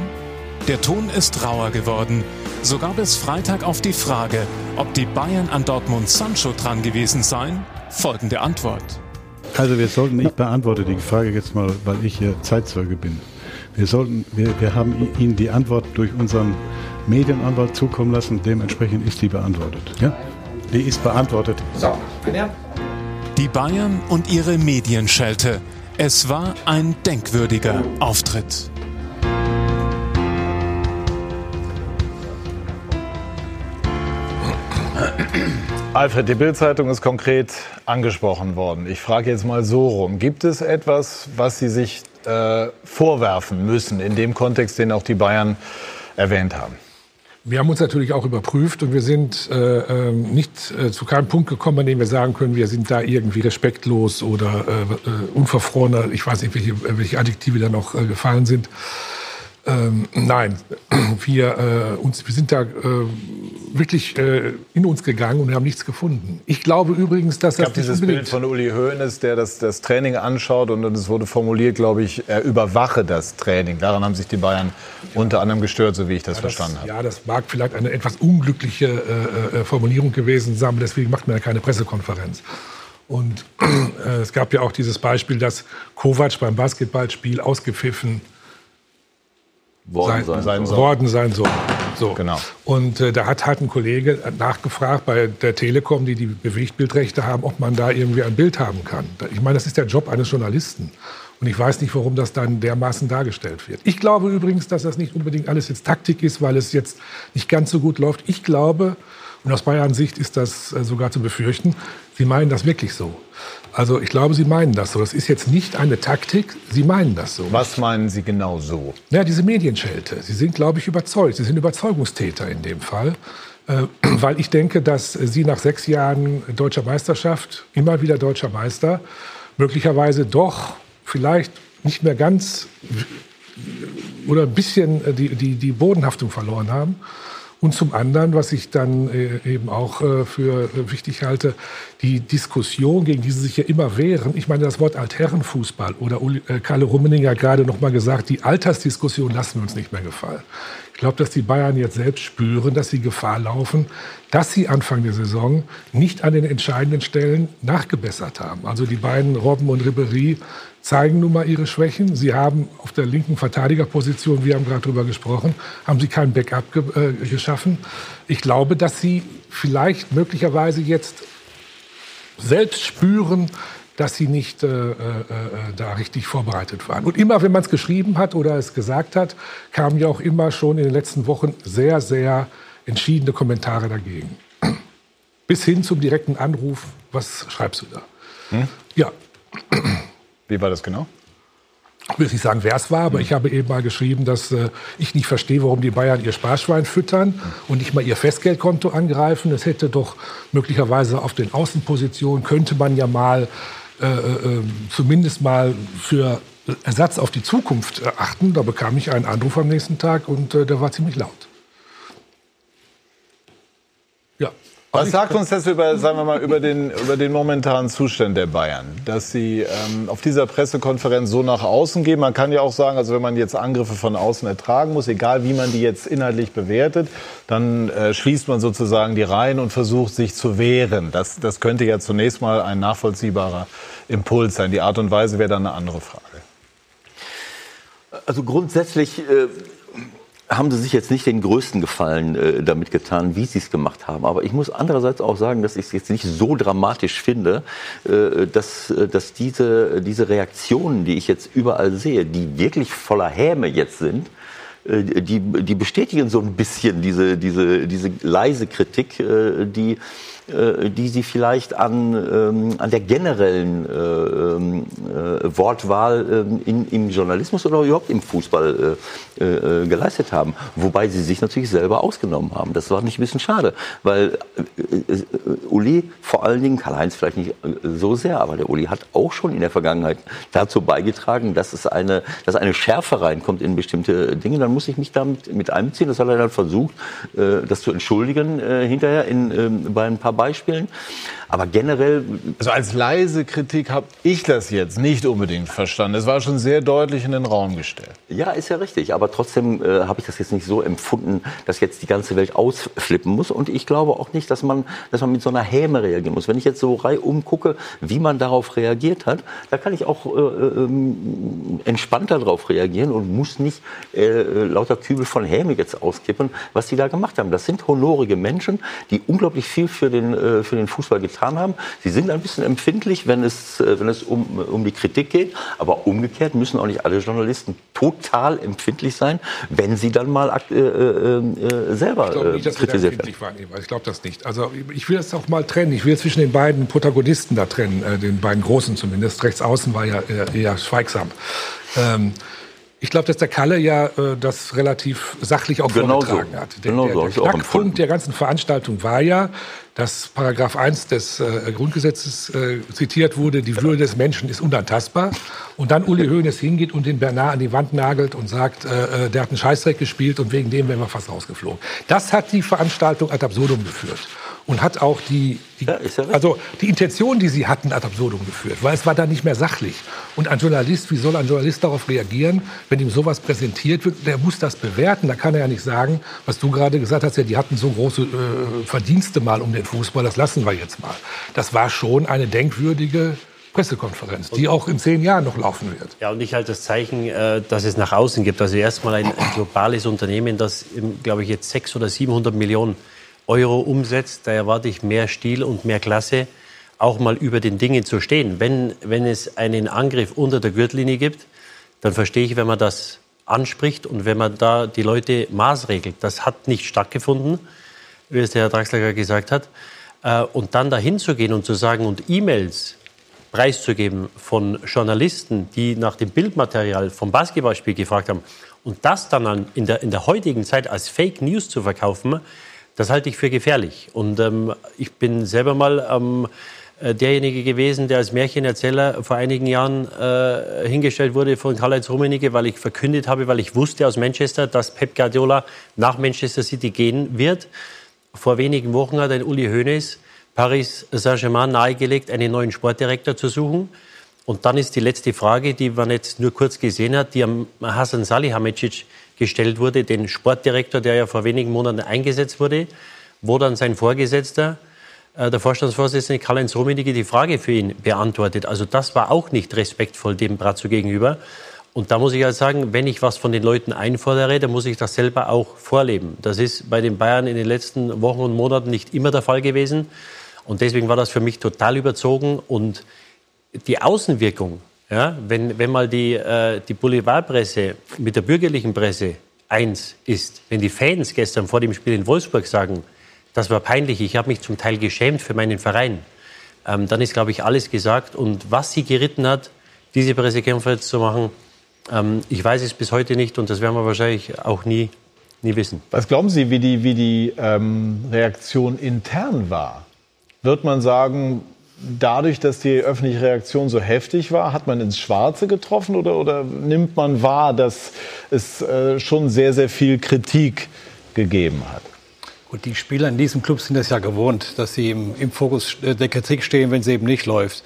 Der Ton ist rauer geworden. So gab es Freitag auf die Frage, ob die Bayern an Dortmund Sancho dran gewesen seien, folgende Antwort. Also wir sollten, ich beantworte die Frage jetzt mal, weil ich hier Zeitzeuge bin. Wir, sollten, wir, wir haben Ihnen die Antwort durch unseren Medienanwalt zukommen lassen. Dementsprechend ist die beantwortet. Ja? Die ist beantwortet. So, die Bayern und ihre Medienschelte. Es war ein denkwürdiger Auftritt. Alfred, die Bildzeitung ist konkret angesprochen worden. Ich frage jetzt mal so rum. Gibt es etwas, was Sie sich äh, vorwerfen müssen in dem Kontext, den auch die Bayern erwähnt haben? Wir haben uns natürlich auch überprüft und wir sind äh, ähm, nicht äh, zu keinem Punkt gekommen, an dem wir sagen können, wir sind da irgendwie respektlos oder äh, äh unverfrorener. Ich weiß nicht, welche, welche Adjektive da noch äh, gefallen sind. Ähm, nein, *clears throat* wir, äh, uns, wir sind da äh, wirklich äh, in uns gegangen und wir haben nichts gefunden. Ich glaube übrigens, dass das. Es gab dieses Bild von Uli Hoeneß, der das, das Training anschaut und, und es wurde formuliert, glaube ich, er überwache das Training. Daran haben sich die Bayern ja. unter anderem gestört, so wie ich das, ja, verstanden habe. Ja, das mag vielleicht eine etwas unglückliche äh, äh, Formulierung gewesen sein, deswegen macht man ja keine Pressekonferenz. Und *clears throat* äh, es gab ja auch dieses Beispiel, dass Kovac beim Basketballspiel ausgepfiffen worden sein, sein, soll. Worden sein soll. So. Genau. Und äh, da hat halt ein Kollege nachgefragt bei der Telekom, die die Bewegtbildrechte haben, ob man da irgendwie ein Bild haben kann. Ich meine, das ist der Job eines Journalisten. Und ich weiß nicht, warum das dann dermaßen dargestellt wird. Ich glaube übrigens, dass das nicht unbedingt alles jetzt Taktik ist, weil es jetzt nicht ganz so gut läuft. Ich glaube, und aus Bayern Sicht ist das äh, sogar zu befürchten, sie meinen das wirklich so. Also ich glaube, Sie meinen das so. Das ist jetzt nicht eine Taktik, Sie meinen das so. Was meinen Sie genau so? Ja, diese Medienschelte. Sie sind, glaube ich, überzeugt. Sie sind Überzeugungstäter in dem Fall. Äh, *clears throat* weil ich denke, dass Sie nach sechs Jahren deutscher Meisterschaft, immer wieder deutscher Meister, möglicherweise doch vielleicht nicht mehr ganz oder ein bisschen äh, die, die, die Bodenhaftung verloren haben. Und zum anderen, was ich dann äh, eben auch äh, für äh, wichtig halte, die Diskussion, gegen die sie sich ja immer wehren. Ich meine, das Wort Altherrenfußball oder Karle Rummeninger gerade noch mal gesagt, die Altersdiskussion lassen wir uns nicht mehr gefallen. Ich glaube, dass die Bayern jetzt selbst spüren, dass sie Gefahr laufen, dass sie Anfang der Saison nicht an den entscheidenden Stellen nachgebessert haben. Also die beiden Robben und Ribéry zeigen nun mal ihre Schwächen. Sie haben auf der linken Verteidigerposition, wir haben gerade darüber gesprochen, haben sie kein Backup ge äh, geschaffen. Ich glaube, dass sie vielleicht möglicherweise jetzt selbst spüren, dass sie nicht äh, äh, äh da richtig vorbereitet waren. Und immer, wenn man es geschrieben hat oder es gesagt hat, kamen ja auch immer schon in den letzten Wochen sehr, sehr entschiedene Kommentare dagegen. *clears throat* Bis hin zum direkten Anruf, was schreibst du da? Hm? Ja. *clears throat* Wie war das genau? Ich will nicht sagen, wer es war, aber mhm. ich habe eben mal geschrieben, dass äh, ich nicht verstehe, warum die Bayern ihr Sparschwein füttern mhm. und nicht mal ihr Festgeldkonto angreifen. Es hätte doch möglicherweise auf den Außenpositionen, könnte man ja mal äh, äh, zumindest mal für Ersatz auf die Zukunft achten. Da bekam ich einen Anruf am nächsten Tag und äh, der war ziemlich laut. Was sagt uns das über, sagen wir mal, über den, über den momentanen Zustand der Bayern? Dass sie ähm, auf dieser Pressekonferenz so nach außen gehen. Man kann ja auch sagen, also wenn man jetzt Angriffe von außen ertragen muss, egal wie man die jetzt inhaltlich bewertet, dann äh, schließt man sozusagen die Reihen und versucht sich zu wehren. Das, das könnte ja zunächst mal ein nachvollziehbarer Impuls sein. Die Art und Weise wäre dann eine andere Frage. Also grundsätzlich äh, haben sie sich jetzt nicht den größten Gefallen äh, damit getan, wie sie es gemacht haben. Aber ich muss andererseits auch sagen, dass ich es jetzt nicht so dramatisch finde, äh, dass, äh, dass diese, diese Reaktionen, die ich jetzt überall sehe, die wirklich voller Häme jetzt sind, äh, die, die bestätigen so ein bisschen diese, diese, diese leise Kritik, äh, die die sie vielleicht an, ähm, an der generellen äh, ähm, äh, Wortwahl ähm, in, im Journalismus oder überhaupt im Fußball äh, äh, geleistet haben. Wobei sie sich natürlich selber ausgenommen haben. Das war nicht ein bisschen schade, weil äh, Uli vor allen Dingen, Karl-Heinz vielleicht nicht so sehr, aber der Uli hat auch schon in der Vergangenheit dazu beigetragen, dass es eine, dass eine Schärfe reinkommt in bestimmte Dinge. Dann muss ich mich damit mit einbeziehen. Das hat er dann versucht, das zu entschuldigen hinterher in, bei ein paar Beispielen. Aber generell. Also als leise Kritik habe ich das jetzt nicht unbedingt verstanden. Es war schon sehr deutlich in den Raum gestellt. Ja, ist ja richtig. Aber trotzdem äh, habe ich das jetzt nicht so empfunden, dass jetzt die ganze Welt ausflippen muss. Und ich glaube auch nicht, dass man, dass man mit so einer Häme reagieren muss. Wenn ich jetzt so reihum gucke, wie man darauf reagiert hat, da kann ich auch äh, äh, entspannter darauf reagieren und muss nicht äh, lauter Kübel von Häme jetzt auskippen, was die da gemacht haben. Das sind honorige Menschen, die unglaublich viel für den, äh, für den Fußball getan getan haben. Sie sind ein bisschen empfindlich, wenn es, äh, wenn es um, um die Kritik geht. Aber umgekehrt müssen auch nicht alle Journalisten total empfindlich sein, wenn sie dann mal äh, äh, äh, selber ich glaube nicht, dass kritisiert werden. Waren, ich glaube das nicht. Also ich will das auch mal trennen. Ich will zwischen den beiden Protagonisten da trennen, äh, den beiden Großen zumindest. Rechts außen war ja eher, schweigsam. Ähm, ich glaube, dass der Kalle ja äh, das relativ sachlich auch genau vorgetragen so. hat. Der, genau der, der so Knackpunkt der ganzen Veranstaltung war ja, dass Paragraph 1 des äh, Grundgesetzes äh, zitiert wurde, die Würde des Menschen ist unantastbar. Und dann Uli Hoeneß hingeht und den Bernard an die Wand nagelt und sagt, äh, äh der hat einen Scheißdreck gespielt und wegen dem wären wir fast rausgeflogen. Das hat die Veranstaltung ad absurdum geführt und hat auch die, die ja, ja also die Intention, die sie hatten, ad absurdum geführt, weil es war dann nicht mehr sachlich. Und ein Journalist, wie soll ein Journalist darauf reagieren, wenn ihm sowas präsentiert wird? Der muss das bewerten. Da kann er ja nicht sagen, was du gerade gesagt hast, ja, die hatten so große äh, Verdienste mal um den Fußball, das lassen wir jetzt mal. Das war schon eine denkwürdige Pressekonferenz, die auch in zehn Jahren noch laufen wird. Ja, und ich halte das Zeichen, äh, dass es nach außen gibt. Also erstmal ein, ein globales Unternehmen, das, glaube ich, jetzt 600 oder 700 Millionen Euro umsetzt. Da erwarte ich mehr Stil und mehr Klasse auch mal über den Dingen zu stehen. Wenn, wenn es einen Angriff unter der Gürtellinie gibt, dann verstehe ich, wenn man das anspricht und wenn man da die Leute maßregelt. Das hat nicht stattgefunden, wie es der Herr Draxler gesagt hat. Äh, und dann dahin zu gehen und zu sagen und E-Mails preiszugeben von Journalisten, die nach dem Bildmaterial vom Basketballspiel gefragt haben und das dann in der, in der heutigen Zeit als Fake News zu verkaufen, das halte ich für gefährlich. Und ähm, ich bin selber mal ähm, äh, derjenige gewesen, der als Märchenerzähler vor einigen Jahren äh, hingestellt wurde von Karl-Heinz Rummenigge, weil ich verkündet habe, weil ich wusste aus Manchester, dass Pep Guardiola nach Manchester City gehen wird. Vor wenigen Wochen hat ein Uli Hoeneß Paris Saint-Germain nahegelegt, einen neuen Sportdirektor zu suchen. Und dann ist die letzte Frage, die man jetzt nur kurz gesehen hat, die am Hasan Salihamidzic gestellt wurde, den Sportdirektor, der ja vor wenigen Monaten eingesetzt wurde, wo dann sein Vorgesetzter, äh, der Vorstandsvorsitzende Karl-Heinz Rummenigge, die Frage für ihn beantwortet. Also das war auch nicht respektvoll dem Brazzo gegenüber. Und da muss ich halt sagen, wenn ich was von den Leuten einfordere, dann muss ich das selber auch vorleben. Das ist bei den Bayern in den letzten Wochen und Monaten nicht immer der Fall gewesen. Und deswegen war das für mich total überzogen. Und die Außenwirkung, ja, wenn, wenn mal die, äh, die Boulevardpresse mit der bürgerlichen Presse eins ist, wenn die Fans gestern vor dem Spiel in Wolfsburg sagen, das war peinlich, ich habe mich zum Teil geschämt für meinen Verein, ähm, dann ist, glaube ich, alles gesagt. Und was sie geritten hat, diese Pressekonferenz zu machen, ähm, ich weiß es bis heute nicht und das werden wir wahrscheinlich auch nie, nie wissen. Was glauben Sie, wie die, wie die ähm, Reaktion intern war? Wird man sagen, dadurch, dass die öffentliche Reaktion so heftig war, hat man ins Schwarze getroffen oder, oder nimmt man wahr, dass es äh, schon sehr, sehr viel Kritik gegeben hat? Und die Spieler in diesem Club sind es ja gewohnt, dass sie im, im Fokus der Kritik stehen, wenn es eben nicht läuft.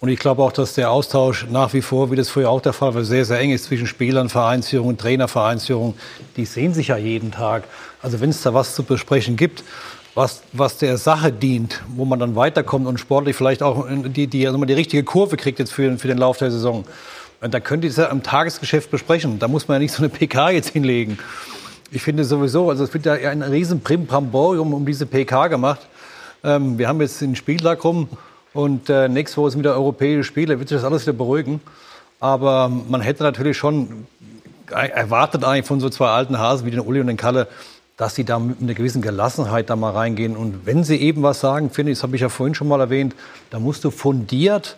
Und ich glaube auch, dass der Austausch nach wie vor, wie das früher auch der Fall war, sehr, sehr eng ist zwischen Spielern, Vereinsführung, Trainer, Vereinsführung. Die sehen sich ja jeden Tag. Also wenn es da was zu besprechen gibt, was, was der Sache dient, wo man dann weiterkommt und sportlich vielleicht auch die, die, also die richtige Kurve kriegt jetzt für, für den Lauf der Saison. Und da könnt ihr es ja im Tagesgeschäft besprechen. Da muss man ja nicht so eine PK jetzt hinlegen. Ich finde sowieso, also es wird ja ein riesen Primborium um diese PK gemacht. Ähm, wir haben jetzt den Spieltag rum und äh, nächste Woche sind wieder europäische Spiele, wird sich das alles wieder beruhigen. Aber man hätte natürlich schon erwartet eigentlich von so zwei alten Hasen wie den Uli und den Kalle, dass sie da mit einer gewissen Gelassenheit da mal reingehen. Und wenn sie eben was sagen, finde ich, das habe ich ja vorhin schon mal erwähnt, da musst du fundiert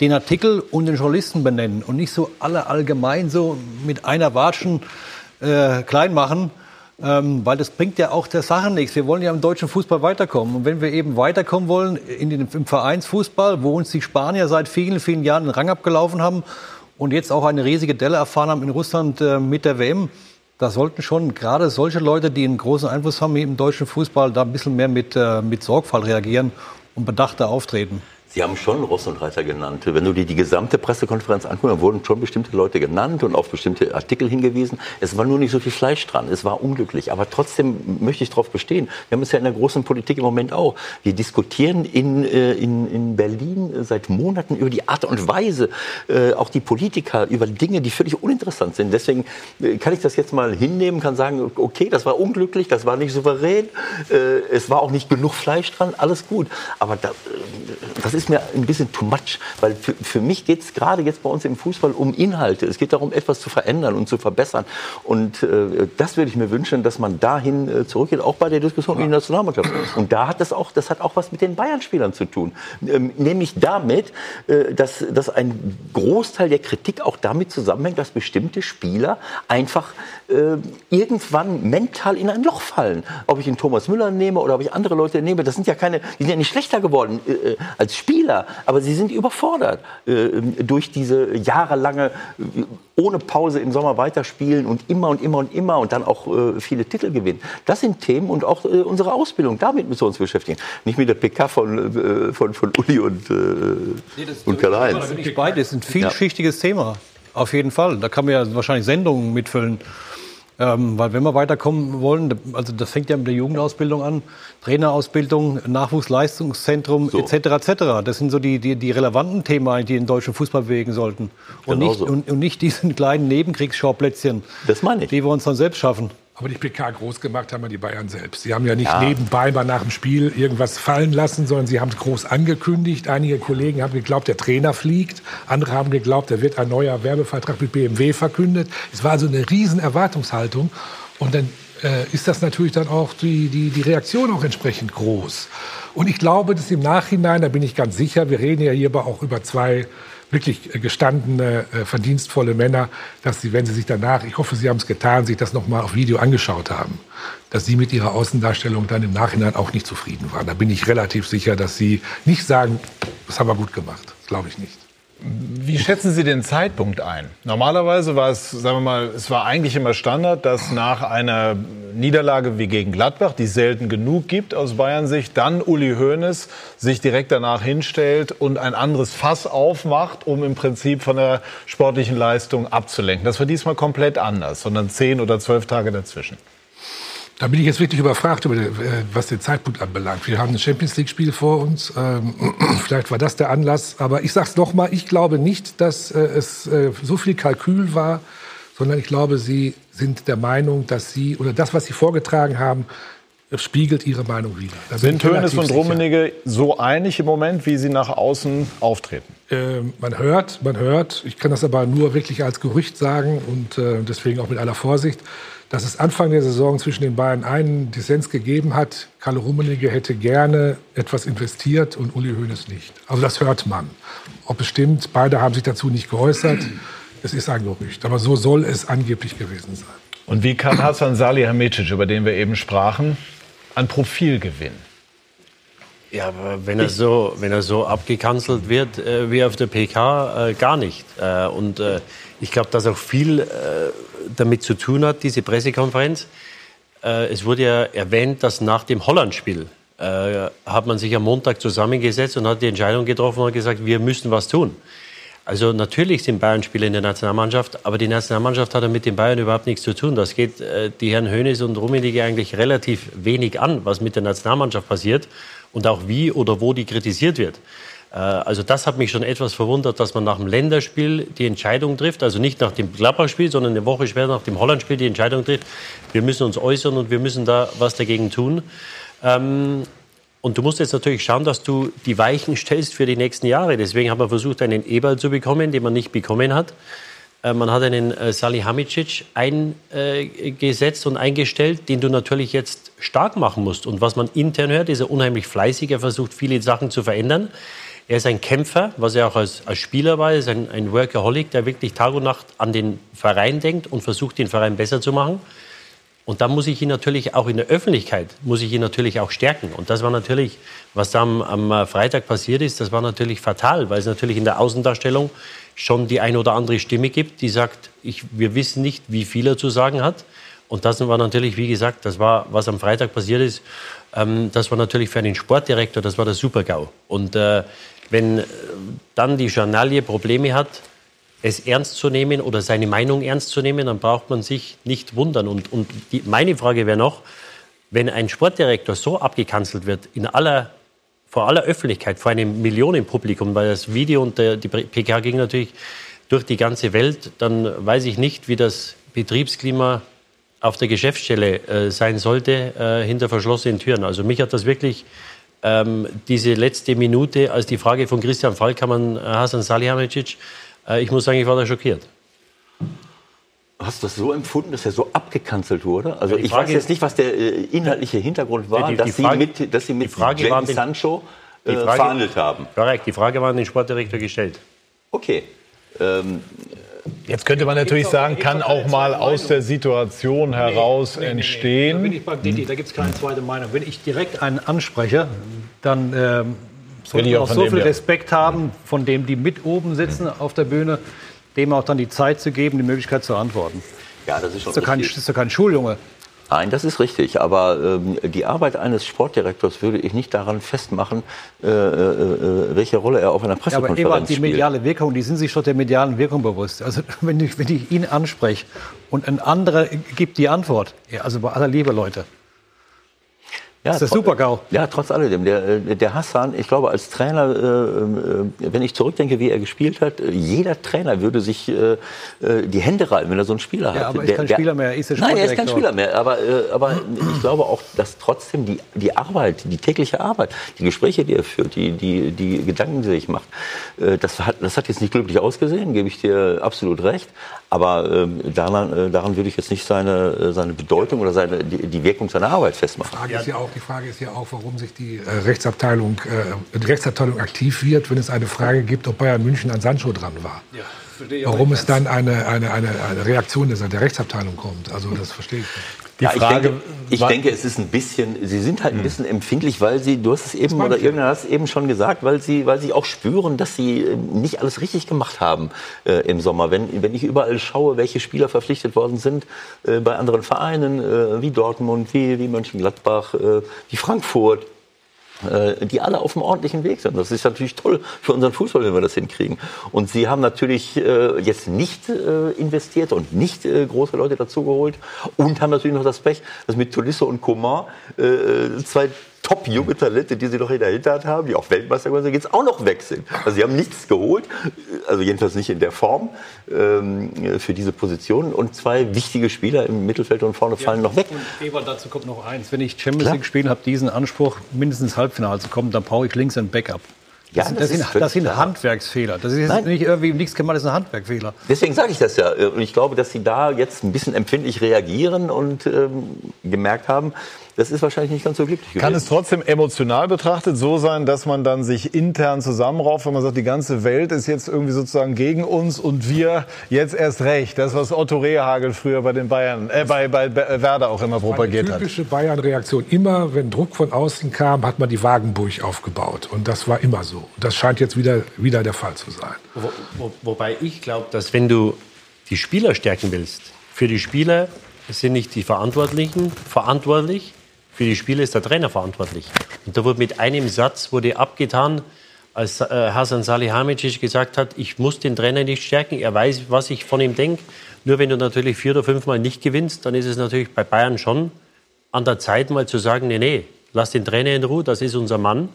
den Artikel und den Journalisten benennen und nicht so alle allgemein so mit einer Watschen äh, klein machen, ähm, weil das bringt ja auch der Sache nichts. Wir wollen ja im deutschen Fußball weiterkommen. Und wenn wir eben weiterkommen wollen in den, im Vereinsfußball, wo uns die Spanier seit vielen, vielen Jahren den Rang abgelaufen haben und jetzt auch eine riesige Delle erfahren haben in Russland äh, mit der WM, da sollten schon gerade solche Leute, die einen großen Einfluss haben im deutschen Fußball, da ein bisschen mehr mit, äh, mit Sorgfalt reagieren und bedachter auftreten. Sie haben schon Ross und Reiter genannt. Wenn du dir die gesamte Pressekonferenz anguckst, dann wurden schon bestimmte Leute genannt und auf bestimmte Artikel hingewiesen. Es war nur nicht so viel Fleisch dran. Es war unglücklich. Aber trotzdem möchte ich darauf bestehen. Wir haben es ja in der großen Politik im Moment auch. Wir diskutieren in, äh, in, in Berlin seit Monaten über die Art und Weise, äh, auch die Politiker, über Dinge, die völlig uninteressant sind. Deswegen äh, kann ich das jetzt mal hinnehmen, kann sagen, okay, das war unglücklich, das war nicht souverän, es war auch nicht genug Fleisch dran, alles gut. Aber da, das ist mir ein bisschen too much, weil für, für mich geht es gerade jetzt bei uns im Fußball um Inhalte. Es geht darum, etwas zu verändern und zu verbessern. Und äh, das würde ich mir wünschen, dass man dahin äh, zurückgeht, auch bei der Diskussion ja. um die Nationalmannschaft. Und da hat das auch, das hat auch was mit den Bayern-Spielern zu tun. Ähm, nämlich damit, äh, dass, dass ein Großteil der Kritik auch damit zusammenhängt, dass bestimmte Spieler einfach äh, irgendwann mental in ein Loch fallen. Ob ich einen Thomas Müller nehme oder ob ich andere Leute nehme, das sind ja keine, die sind ja nicht schlechter geworden äh, äh als Spieler, aber sie sind überfordert äh, durch diese jahrelange äh, ohne Pause im Sommer weiterspielen und immer und immer und immer und dann auch äh, viele Titel gewinnen. Das sind Themen und auch äh, unsere Ausbildung, damit müssen wir uns beschäftigen. Nicht mit der PK von, äh, von, von Uli und, äh, nee, und Karl-Heinz. Das ist ein vielschichtiges ja. Thema, auf jeden Fall. Da kann man ja wahrscheinlich Sendungen mitfüllen. Ähm, weil wenn wir weiterkommen wollen, also das fängt ja mit der Jugendausbildung an, Trainerausbildung, Nachwuchsleistungszentrum so. etc. etc. Das sind so die, die, die relevanten Themen, die den deutschen Fußball bewegen sollten. Und, genau nicht, so. und, und, nicht diesen kleinen Nebenkriegsschauplätzchen, das meine ich. die wir uns dann selbst schaffen. Aber die PK groß gemacht haben ja die Bayern selbst. Sie haben ja nicht Ja. nebenbei mal nach dem Spiel irgendwas fallen lassen, sondern sie haben es groß angekündigt. Einige Kollegen haben geglaubt, der Trainer fliegt. Andere haben geglaubt, da wird ein neuer Werbevertrag mit BMW verkündet. Es war also eine riesen Erwartungshaltung. Und dann äh, ist das natürlich dann auch die, die, die Reaktion auch entsprechend groß. Und ich glaube, dass im Nachhinein, da bin ich ganz sicher, wir reden ja hier aber auch über zwei wirklich äh, gestandene, äh, verdienstvolle Männer, dass sie, wenn sie sich danach, ich hoffe, sie haben es getan, sich das nochmal auf Video angeschaut haben, dass sie mit ihrer Außendarstellung dann im Nachhinein auch nicht zufrieden waren. Da bin ich relativ sicher, dass sie nicht sagen, das haben wir gut gemacht. Das glaube ich nicht. Wie schätzen Sie den Zeitpunkt ein? Normalerweise war es, sagen wir mal, es war eigentlich immer Standard, dass nach einer Niederlage wie gegen Gladbach, die es selten genug gibt aus Bayern Sicht, dann Uli Hoeneß sich direkt danach hinstellt und ein anderes Fass aufmacht, um im Prinzip von der sportlichen Leistung abzulenken. Das war diesmal komplett anders, sondern zehn oder zwölf Tage dazwischen. Da bin ich jetzt wirklich überfragt, über, äh, was den Zeitpunkt anbelangt. Wir haben ein Champions League-Spiel vor uns. Ähm, *clears throat* vielleicht war das der Anlass. Aber ich sage es nochmal, ich glaube nicht, dass äh, es äh, so viel Kalkül war, sondern ich glaube, Sie sind der Meinung, dass Sie, oder das, was Sie vorgetragen haben, spiegelt Ihre Meinung wider. Sind relativ und. Rummenigge so einig im Moment, wie sie nach außen auftreten? Ähm, man hört, man hört, ich kann das aber nur wirklich als Gerücht sagen und äh, deswegen auch mit aller Vorsicht, dass es Anfang der Saison zwischen den beiden einen Dissens gegeben hat. Karl Rummenigge hätte gerne etwas investiert und Uli Hoeneß nicht. Also das hört man. Ob es stimmt, beide haben sich dazu nicht geäußert. Es ist ein Gerücht. Aber so soll es angeblich gewesen sein. Und wie kann Hasan Salihamidzic, über den wir eben sprachen, an Profil gewinnen? Ja, aber wenn er so, wenn er so abgekanzelt wird äh, wie auf der PK, äh, gar nicht. Äh, und äh, ich glaube, dass auch viel äh, damit zu tun hat, diese Pressekonferenz. Äh, es wurde ja erwähnt, dass nach dem Holland-Spiel hat man sich am Montag zusammengesetzt und hat die Entscheidung getroffen und gesagt, wir müssen was tun. Also natürlich sind Bayern Spieler in der Nationalmannschaft, aber die Nationalmannschaft hat ja mit den Bayern überhaupt nichts zu tun. Das geht die Herren Hönes und Rummenigge eigentlich relativ wenig an, was mit der Nationalmannschaft passiert und auch wie oder wo die kritisiert wird. Äh, also das hat mich schon etwas verwundert, dass man nach dem Länderspiel die Entscheidung trifft, also nicht nach dem Gladbach-Spiel, sondern eine Woche später nach dem Holland-Spiel die Entscheidung trifft, wir müssen uns äußern und wir müssen da was dagegen tun. Ähm, und du musst jetzt natürlich schauen, dass du die Weichen stellst für die nächsten Jahre. Deswegen haben wir versucht, einen Eberl zu bekommen, den man nicht bekommen hat. Äh, Man hat einen äh, Salihamidzic eingesetzt und eingestellt, den du natürlich jetzt stark machen musst. Und was man intern hört, ist er unheimlich fleißig. Er versucht, viele Sachen zu verändern. Er ist ein Kämpfer, was er auch als, als Spieler war. Er ist ein, ein Workaholic, der wirklich Tag und Nacht an den Verein denkt und versucht, den Verein besser zu machen. Und da muss ich ihn natürlich auch in der Öffentlichkeit, muss ich ihn natürlich auch stärken. Und das war natürlich, was da am, am äh, Freitag passiert ist, das war natürlich fatal, weil es natürlich in der Außendarstellung schon die ein oder andere Stimme gibt, die sagt, ich, wir wissen nicht, wie viel er zu sagen hat. Und das war natürlich, wie gesagt, das war, was am Freitag passiert ist, ähm, das war natürlich für einen Sportdirektor, das war der Super-GAU. Und äh, wenn äh, dann die Journalie Probleme hat, es ernst zu nehmen oder seine Meinung ernst zu nehmen, dann braucht man sich nicht wundern. Und, und die, meine Frage wäre noch, wenn ein Sportdirektor so abgekanzelt wird, in aller, vor aller Öffentlichkeit, vor einem Millionenpublikum, weil das Video und der, die PK ging natürlich durch die ganze Welt, dann weiß ich nicht, wie das Betriebsklima auf der Geschäftsstelle äh, sein sollte, äh, hinter verschlossenen Türen. Also mich hat das wirklich ähm, diese letzte Minute, als die Frage von Christian Falk kam an äh, Hasan Salihamidzic, äh, ich muss sagen, ich war da schockiert. Hast du das so empfunden, dass er so abgekanzelt wurde? Also Ja, die ich Frage weiß jetzt nicht, was der äh, inhaltliche Hintergrund war, Die- die dass, Frage- sie mit, dass sie mit die Frage war Jadon den- Sancho äh, die Frage- verhandelt haben. Korrekt, die Frage war an den Sportdirektor gestellt. Okay. Ähm, Jetzt könnte man natürlich sagen, kann auch mal aus der Situation heraus Da bin entstehen. ich bei Didi, da gibt es keine zweite Meinung. Wenn ich direkt einen anspreche, dann ähm, sollte ich man auch so viel. Respekt haben, von dem die mit oben sitzen auf der Bühne, dem auch dann die Zeit zu geben, die Möglichkeit zu antworten. ja, das ist schon Das ist kein, das ist doch kein Schuljunge. Nein, das ist richtig. Aber ähm, die Arbeit eines Sportdirektors würde ich nicht daran festmachen, äh, äh, äh, welche Rolle er auf einer Ja, aber Pressekonferenz Ebert, die mediale Wirkung, die sind sich schon der medialen Wirkung bewusst. Also *laughs* wenn ich, wenn ich ihn anspreche und ein anderer gibt die Antwort, ja, also bei aller Liebe, Leute. Ja, das ist der tro- Super-GAU. Ja, trotz alledem. Der, äh, der Hassan, ich glaube, als Trainer, äh, äh, wenn ich zurückdenke, wie er gespielt hat, jeder Trainer würde sich äh, äh, die Hände reiben, wenn er so einen Spieler hat. Ja, aber er ist kein der- Spieler mehr, er ist der Nein, er ist kein. Spieler mehr. Aber, äh, aber *clears throat* ich glaube auch, dass trotzdem die, die Arbeit, die tägliche Arbeit, die Gespräche, die er führt, die, die, die Gedanken, die er sich macht, das, hat, das hat jetzt nicht glücklich ausgesehen, gebe ich dir absolut recht. Aber ähm, daran, daran würde ich jetzt nicht seine, seine Bedeutung oder seine, die, die Wirkung seiner Arbeit festmachen. Frage ist ja auch, die Frage ist ja auch, warum sich die äh, Rechtsabteilung, äh, die Rechtsabteilung aktiv wird, wenn es eine Frage gibt, ob Bayern München an Sancho dran war. Warum es dann eine, eine, eine, eine Reaktion der, der Rechtsabteilung kommt. Also das verstehe ich nicht. ja, ich, denke, ich denke, es ist ein bisschen, sie sind halt ein bisschen empfindlich, weil sie, du hast es eben oder irgendwer hat es eben schon gesagt, weil sie, weil sie auch spüren, dass sie äh, nicht alles richtig gemacht haben äh, im Sommer. Wenn, wenn ich überall schaue, welche Spieler verpflichtet worden sind äh, bei anderen Vereinen, äh, wie Dortmund, wie, wie Mönchengladbach, äh, wie Frankfurt, die alle auf einem ordentlichen Weg sind. Das ist natürlich toll für unseren Fußball, wenn wir das hinkriegen. Und sie haben natürlich äh, jetzt nicht äh, investiert und nicht äh, große Leute dazugeholt und haben natürlich noch das Pech, dass mit Tolisso und Coman äh, zwei top junge Talente, die sie noch in der Hinterhand haben, die auch Weltmeister geworden sind, jetzt auch noch weg sind. Also sie haben nichts geholt, also jedenfalls nicht in der Form ähm, für diese Position. Und zwei wichtige Spieler im Mittelfeld und vorne fallen noch weg. Und Ewald, dazu kommt noch eins. Wenn ich Champions Klar. League spiele, habe diesen Anspruch, mindestens Halbfinale zu kommen, dann brauche ich links ein Backup. Ja, das, das sind, das sind. Handwerksfehler. Das ist Nein. nicht irgendwie nichts gemacht, das ist ein Handwerkfehler. Deswegen sage ich das ja. Und ich glaube, dass Sie da jetzt ein bisschen empfindlich reagieren und ähm, gemerkt haben, das ist wahrscheinlich nicht ganz so glücklich Kann gewesen. es trotzdem emotional betrachtet so sein, dass man dann sich intern zusammenrauft, wenn man sagt, die ganze Welt ist jetzt irgendwie sozusagen gegen uns und wir jetzt erst recht. Das, was Otto Rehagel früher bei den Bayern, äh, bei, bei Werder auch immer propagiert Eine hat. typische Bayern-Reaktion. Immer, wenn Druck von außen kam, hat man die Wagenburg aufgebaut. Und das war immer so. Das scheint jetzt wieder, wieder der Fall zu sein. Wo, wo, wobei ich glaube, dass wenn du die Spieler stärken willst, für die Spieler sind nicht die Verantwortlichen verantwortlich, für die Spieler ist der Trainer verantwortlich. Und da wurde mit einem Satz wurde abgetan, als äh, Hasan Salihamidzic gesagt hat, ich muss den Trainer nicht stärken, er weiß, was ich von ihm denke. Nur wenn du natürlich vier oder fünfmal nicht gewinnst, dann ist es natürlich bei Bayern schon an der Zeit, mal zu sagen, nee, nee, lass den Trainer in Ruhe, das ist unser Mann.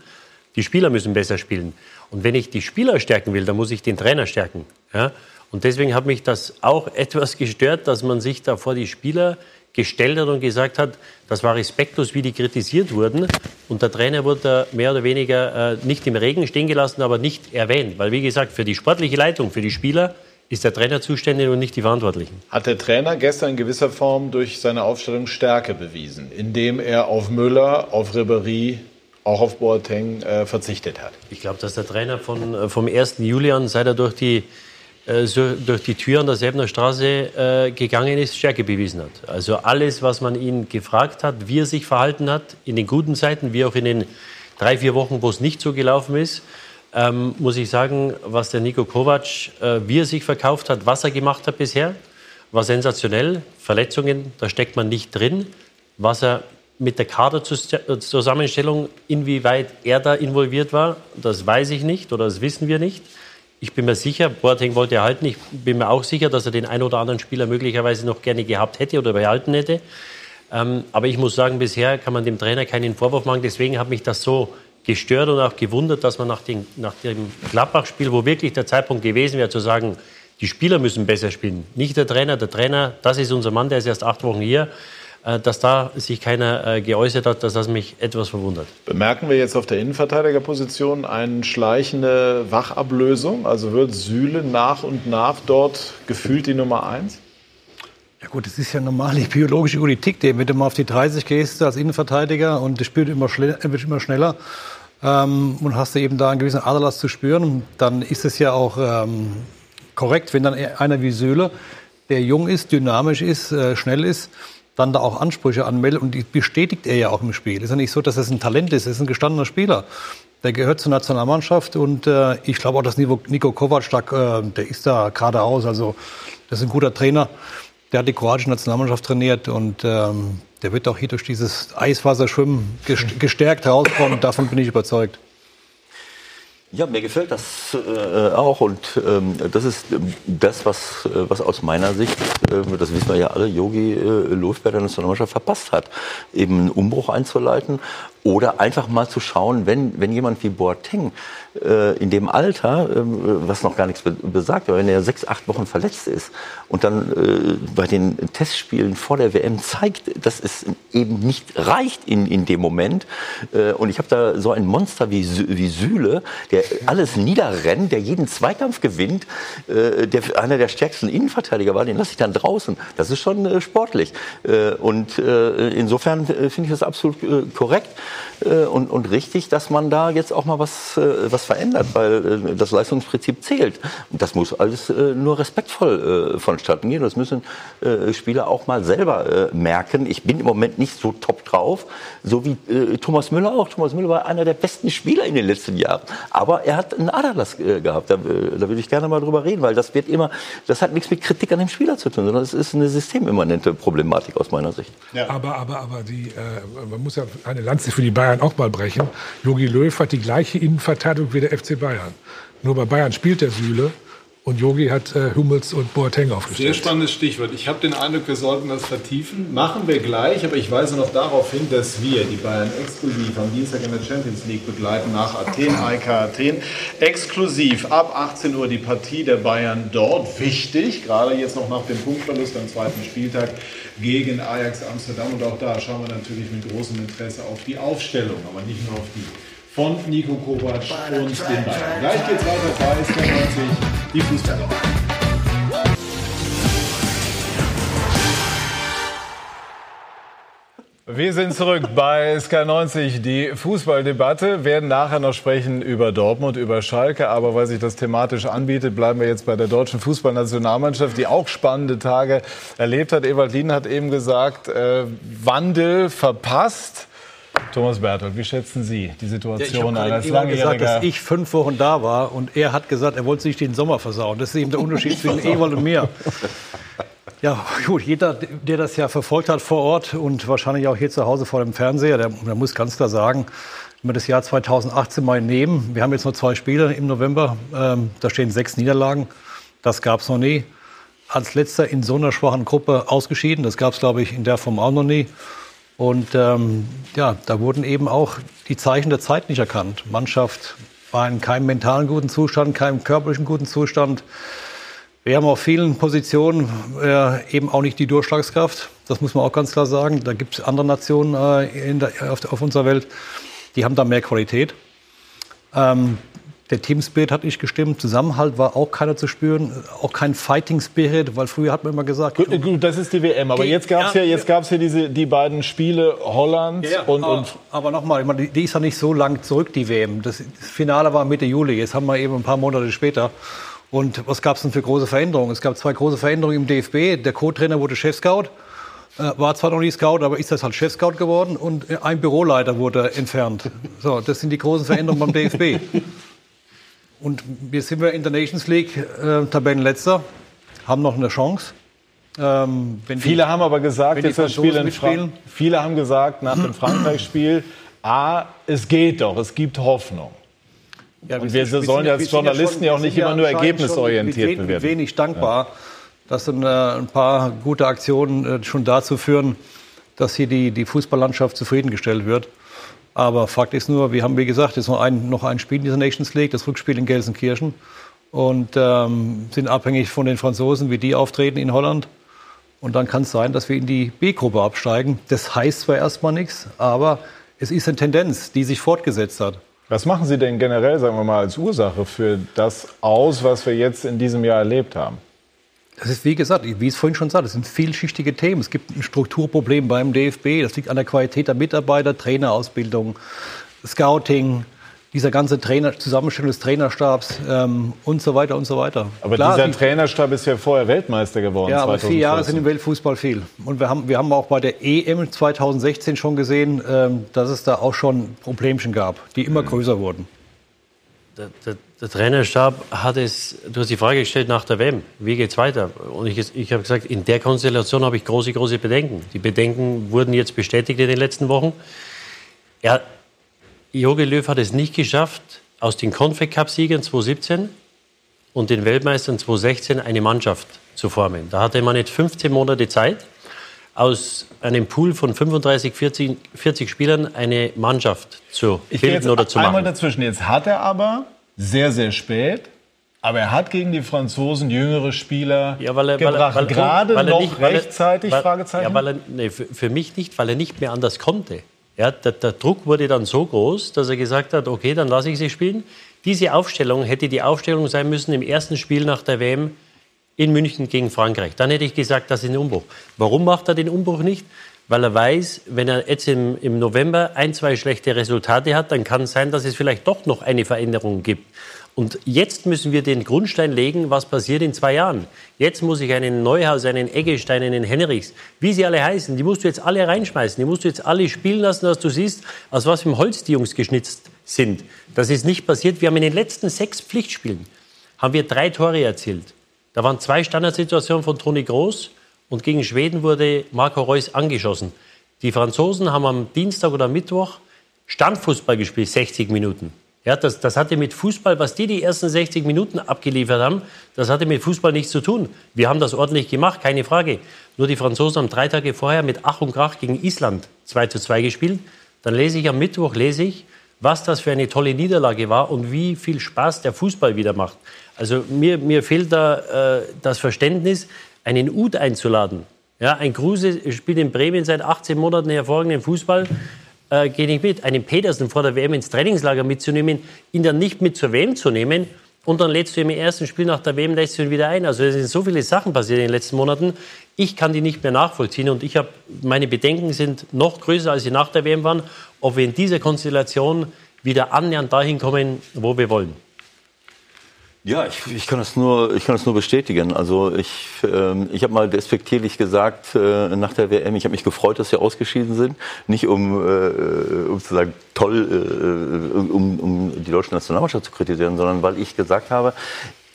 Die Spieler müssen besser spielen. Und wenn ich die Spieler stärken will, dann muss ich den Trainer stärken. Ja? Und deswegen hat mich das auch *laughs* etwas gestört, dass man sich da vor die Spieler gestellt hat und gesagt hat, das war respektlos, wie die kritisiert wurden. Und der Trainer wurde da mehr oder weniger äh, nicht im Regen stehen gelassen, aber nicht erwähnt. Weil, wie gesagt, für die sportliche Leitung, für die Spieler ist der Trainer zuständig und nicht die Verantwortlichen. Hat der Trainer gestern in gewisser Form durch seine Aufstellung Stärke bewiesen, indem er auf Müller, auf Ribéry, auch auf Boateng äh, verzichtet hat? Ich glaube, dass der Trainer von, äh, vom 1. Juli an, seit er durch die, so, durch die Tür an der Säbener Straße äh, gegangen ist, Stärke bewiesen hat. Also alles, was man ihn gefragt hat, wie er sich verhalten hat, in den guten Zeiten, wie auch in den drei, vier Wochen, wo es nicht so gelaufen ist, ähm, muss ich sagen, was der Nico Kovac, äh, wie er sich verkauft hat, was er gemacht hat bisher, war sensationell. Verletzungen, da steckt man nicht drin. Was er mit der Kaderzusammenstellung, inwieweit er da involviert war, das weiß ich nicht oder das wissen wir nicht. Ich bin mir sicher, Boateng wollte er halten. Ich bin mir auch sicher, dass er den einen oder anderen Spieler möglicherweise noch gerne gehabt hätte oder behalten hätte. Ähm, aber ich muss sagen, bisher kann man dem Trainer keinen Vorwurf machen. Deswegen hat mich das so gestört und auch gewundert, dass man nach, den, nach dem Gladbach-Spiel, wo wirklich der Zeitpunkt gewesen wäre, zu sagen, die Spieler müssen besser spielen. Nicht der Trainer. Der Trainer, das ist unser Mann, der ist erst acht Wochen hier. Äh, dass da sich keiner äh, geäußert hat, dass das mich etwas verwundert. Bemerken wir jetzt auf der Innenverteidigerposition eine schleichende Wachablösung? Also wird Süle nach und nach dort gefühlt die Nummer eins? Ja gut, das ist ja normal die biologische Politik. Wenn du mal auf die 30 gehst als Innenverteidiger und das Spiel immer, schnell, wird immer schneller ähm, und hast du eben da einen gewissen Aderlass zu spüren, dann ist es ja auch ähm, korrekt, wenn dann einer wie Söhle, der jung ist, dynamisch ist, äh, schnell ist, dann da auch Ansprüche anmeldet und die bestätigt er ja auch im Spiel. Ist ja nicht so, dass es ein Talent ist, es ist ein gestandener Spieler. Der gehört zur Nationalmannschaft und äh, ich glaube auch, dass Nico Kovac, da, äh, der ist da geradeaus, also das ist ein guter Trainer. Der hat die kroatische Nationalmannschaft trainiert und ähm, der wird auch hier durch dieses Eiswasserschwimmen gestärkt rauskommen. Davon bin ich überzeugt. Ja, mir gefällt das äh, auch und ähm, das ist ähm, das, was, äh, was aus meiner Sicht, äh, das wissen wir ja alle, Yogi äh, Löw bei der Nationalmannschaft verpasst hat, eben einen Umbruch einzuleiten oder einfach mal zu schauen, wenn, wenn jemand wie Boateng äh, in dem Alter, äh, was noch gar nichts be besagt, aber wenn er sechs, acht Wochen verletzt ist und dann äh, bei den Testspielen vor der WM zeigt, dass es eben nicht reicht in, in dem Moment. Äh, und ich habe da so ein Monster wie, wie Süle, der alles niederrennt, der jeden Zweikampf gewinnt, äh, der einer der stärksten Innenverteidiger war, den lasse ich dann draußen. Das ist schon äh, sportlich. Und insofern finde ich das absolut korrekt äh, und, und richtig, dass man da jetzt auch mal was, äh, was verändert, weil äh, das Leistungsprinzip zählt. Und das muss alles äh, nur respektvoll äh, vonstatten gehen. Das müssen äh, Spieler auch mal selber äh, merken. Ich bin im Moment nicht so top drauf, so wie äh, Thomas Müller auch. Thomas Müller war einer der besten Spieler in den letzten Jahren. Aber er hat einen Aderlass äh, gehabt. Da, äh, da würde ich gerne mal drüber reden, weil das wird immer, das hat nichts mit Kritik an dem Spieler zu tun, sondern es ist eine systemimmanente Problematik aus meiner Sicht. Ja. Aber, aber, aber die, äh, man muss ja eine Lanze für die Bayern auch mal brechen. Jogi Löw hat die gleiche Innenverteidigung wie der FC Bayern. Nur bei Bayern spielt der Süle und Jogi hat äh, Hummels und Boateng aufgestellt. Sehr spannendes Stichwort. Ich habe den Eindruck, wir sollten das vertiefen. Machen wir gleich, aber ich weise noch darauf hin, dass wir die Bayern exklusiv am Dienstag in der Champions League begleiten nach Athen, AEK Athen. Exklusiv ab 18 Uhr die Partie der Bayern dort. Wichtig, gerade jetzt noch nach dem Punktverlust am zweiten Spieltag gegen Ajax Amsterdam. Und auch da schauen wir natürlich mit großem Interesse auf die Aufstellung, aber nicht nur auf die von Nico Kovac und den Bayern. Gleich geht's weiter bei SK90, die Fußballer. Wir sind zurück bei SK90, die Fußballdebatte. Werden nachher noch sprechen über Dortmund, über Schalke. Aber weil sich das thematisch anbietet, bleiben wir jetzt bei der deutschen Fußballnationalmannschaft, die auch spannende Tage erlebt hat. Ewald Lien hat eben gesagt, äh, Wandel verpasst. Thomas Berthold, wie schätzen Sie die Situation ja, als ich habe gesagt, dass ich fünf Wochen da war und er hat gesagt, er wollte sich den Sommer versauen. Das ist eben der Unterschied *laughs* zwischen Ewald und mir. Ja, gut, jeder, der das ja verfolgt hat vor Ort und wahrscheinlich auch hier zu Hause vor dem Fernseher, der, der muss ganz klar sagen, wenn wir das Jahr 2018 mal nehmen, wir haben jetzt nur zwei Spiele im November, ähm, da stehen sechs Niederlagen, das gab es noch nie. Als letzter in so einer schwachen Gruppe ausgeschieden, das gab es, glaube ich, in der Form auch noch nie. Und ähm, ja, da wurden eben auch die Zeichen der Zeit nicht erkannt. Mannschaft war in keinem mentalen guten Zustand, keinem körperlichen guten Zustand. Wir haben auf vielen Positionen äh, eben auch nicht die Durchschlagskraft. Das muss man auch ganz klar sagen. Da gibt es andere Nationen äh, der, auf, auf, unserer Welt, die haben da mehr Qualität. Ähm, der Teamspirit hat nicht gestimmt, Zusammenhalt war auch keiner zu spüren, auch kein Fighting Spirit, weil früher hat man immer gesagt. Gut, gut das ist die WM, aber jetzt gab es ja, jetzt gab's ja diese, die beiden Spiele Holland ja, und, aber, und aber nochmal, die, die ist ja nicht so lang zurück, die WM. Das, das Finale war Mitte Juli, jetzt haben wir eben ein paar Monate später. Und was gab es denn für große Veränderungen? Es gab zwei große Veränderungen im DFB. Der Co-Trainer wurde Chef-Scout. War zwar noch nicht Scout, aber ist das halt Chef-Scout geworden und ein Büroleiter wurde entfernt. So, das sind die großen Veränderungen beim DFB. *laughs* Und wir sind wir in der Nations League äh, Tabellenletzter, haben noch eine Chance. Ähm, viele haben aber gesagt, jetzt das Spiel in Fra viele haben gesagt nach dem Frankreich-Spiel, *clears throat* ah, es geht doch, es gibt Hoffnung. Ja, und wir, wir sollen ja als Journalisten ja, schon, auch nicht immer nur ergebnisorientiert bewerten. Ich bin wenig dankbar, ja. dass ein, ein, paar gute Aktionen äh, schon dazu führen, dass hier die, die Fußballlandschaft zufriedengestellt wird. Aber Fakt ist nur, wir haben, wie gesagt, jetzt noch ein, noch ein Spiel in dieser Nations League, das Rückspiel in Gelsenkirchen. Und ähm, sind abhängig von den Franzosen, wie die auftreten in Holland. Und dann kann es sein, dass wir in die B-Gruppe absteigen. Das heißt zwar erstmal nichts, aber es ist eine Tendenz, die sich fortgesetzt hat. Was machen Sie denn generell, sagen wir mal, als Ursache für das aus, was wir jetzt in diesem Jahr erlebt haben? Das ist, wie gesagt, wie ich es vorhin schon sagte, das sind vielschichtige Themen. Es gibt ein Strukturproblem beim DFB. Das liegt an der Qualität der Mitarbeiter, Trainerausbildung, Scouting, dieser ganze Trainer, Zusammenstellung des Trainerstabs ähm, und so weiter und so weiter. Aber Klar, dieser Trainerstab ist ja vorher Weltmeister geworden. Ja, aber 2014. vier Jahre sind im Weltfußball viel. Und wir haben, wir haben auch bei der EM 2016 schon gesehen, ähm, dass es da auch schon Problemchen gab, die immer mhm. größer wurden. Der, der, der, Trainerstab hat es, du hast die Frage gestellt nach der WM, wie geht es weiter? Und ich, ich habe gesagt, in der Konstellation habe ich große, große Bedenken. Die Bedenken wurden jetzt bestätigt in den letzten Wochen. Er, Jogi Löw hat es nicht geschafft, aus den Confed-Cup-Siegern 2017 und den Weltmeistern 2016 eine Mannschaft zu formen. Da hatte man jetzt 15 Monate Zeit, aus einem Pool von 35, 40, 40 Spielern eine Mannschaft zu Ich bilden jetzt oder zu einmal machen. dazwischen. Jetzt hat er aber sehr, sehr spät, aber er hat gegen die Franzosen jüngere Spieler Ja, weil er, weil gebracht. weil er, Gerade weil er noch nicht, weil rechtzeitig, weil, Fragezeichen? Ja, weil er, nee, für, für mich nicht, weil er nicht mehr anders konnte. Ja, der, der Druck wurde dann so groß, dass er gesagt hat, okay, dann lasse ich sie spielen. Diese Aufstellung hätte die Aufstellung sein müssen im ersten Spiel nach der WM in München gegen Frankreich. Dann hätte ich gesagt, das ist ein Umbruch. Warum macht er den Umbruch nicht? Weil er weiß, wenn er jetzt im, im November ein, zwei schlechte Resultate hat, dann kann es sein, dass es vielleicht doch noch eine Veränderung gibt. Und jetzt müssen wir den Grundstein legen, was passiert in zwei Jahren. Jetzt muss ich einen Neuhaus, einen Eggestein, einen Henrichs, wie sie alle heißen, die musst du jetzt alle reinschmeißen. Die musst du jetzt alle spielen lassen, dass du siehst, aus was einem Holz die Jungs geschnitzt sind. Das ist nicht passiert. Wir haben in den letzten sechs Pflichtspielen haben wir drei Tore erzielt. Da waren zwei Standardsituationen von Toni Groß und gegen Schweden wurde Marco Reus angeschossen. Die Franzosen haben am Dienstag oder Mittwoch Standfußball gespielt, 60 Minuten. Ja, das, das hatte mit Fußball, was die die ersten 60 Minuten abgeliefert haben, das hatte mit Fußball nichts zu tun. Wir haben das ordentlich gemacht, keine Frage. Nur die Franzosen haben drei Tage vorher mit Ach und Krach gegen Island 2 zu 2 gespielt. Dann lese ich am Mittwoch, lese ich, was das für eine tolle Niederlage war und wie viel Spaß der Fußball wieder macht. Also mir, mir fehlt da äh, das Verständnis, einen Ud einzuladen. Ja, ein Kruse spielt in Bremen seit 18 Monaten hervorragenden Fußball, äh, gehe nicht mit. Einen Pedersen vor der WM ins Trainingslager mitzunehmen, ihn dann nicht mit zur WM zu nehmen und dann lädst du im ersten Spiel nach der WM lässt du ihn wieder ein. Also es sind so viele Sachen passiert in den letzten Monaten. Ich kann die nicht mehr nachvollziehen und ich habe meine Bedenken sind noch größer als sie nach der WM waren, ob wir in dieser Konstellation wieder annähernd dahin kommen, wo wir wollen. Ja, ich, ich, kann das nur, ich kann das nur bestätigen. Also ich, ähm, ich habe mal despektierlich gesagt äh, nach der WM, ich habe mich gefreut, dass wir ausgeschieden sind. Nicht um, äh, um zu sagen, toll, äh, um, um die deutsche Nationalmannschaft zu kritisieren, sondern weil ich gesagt habe,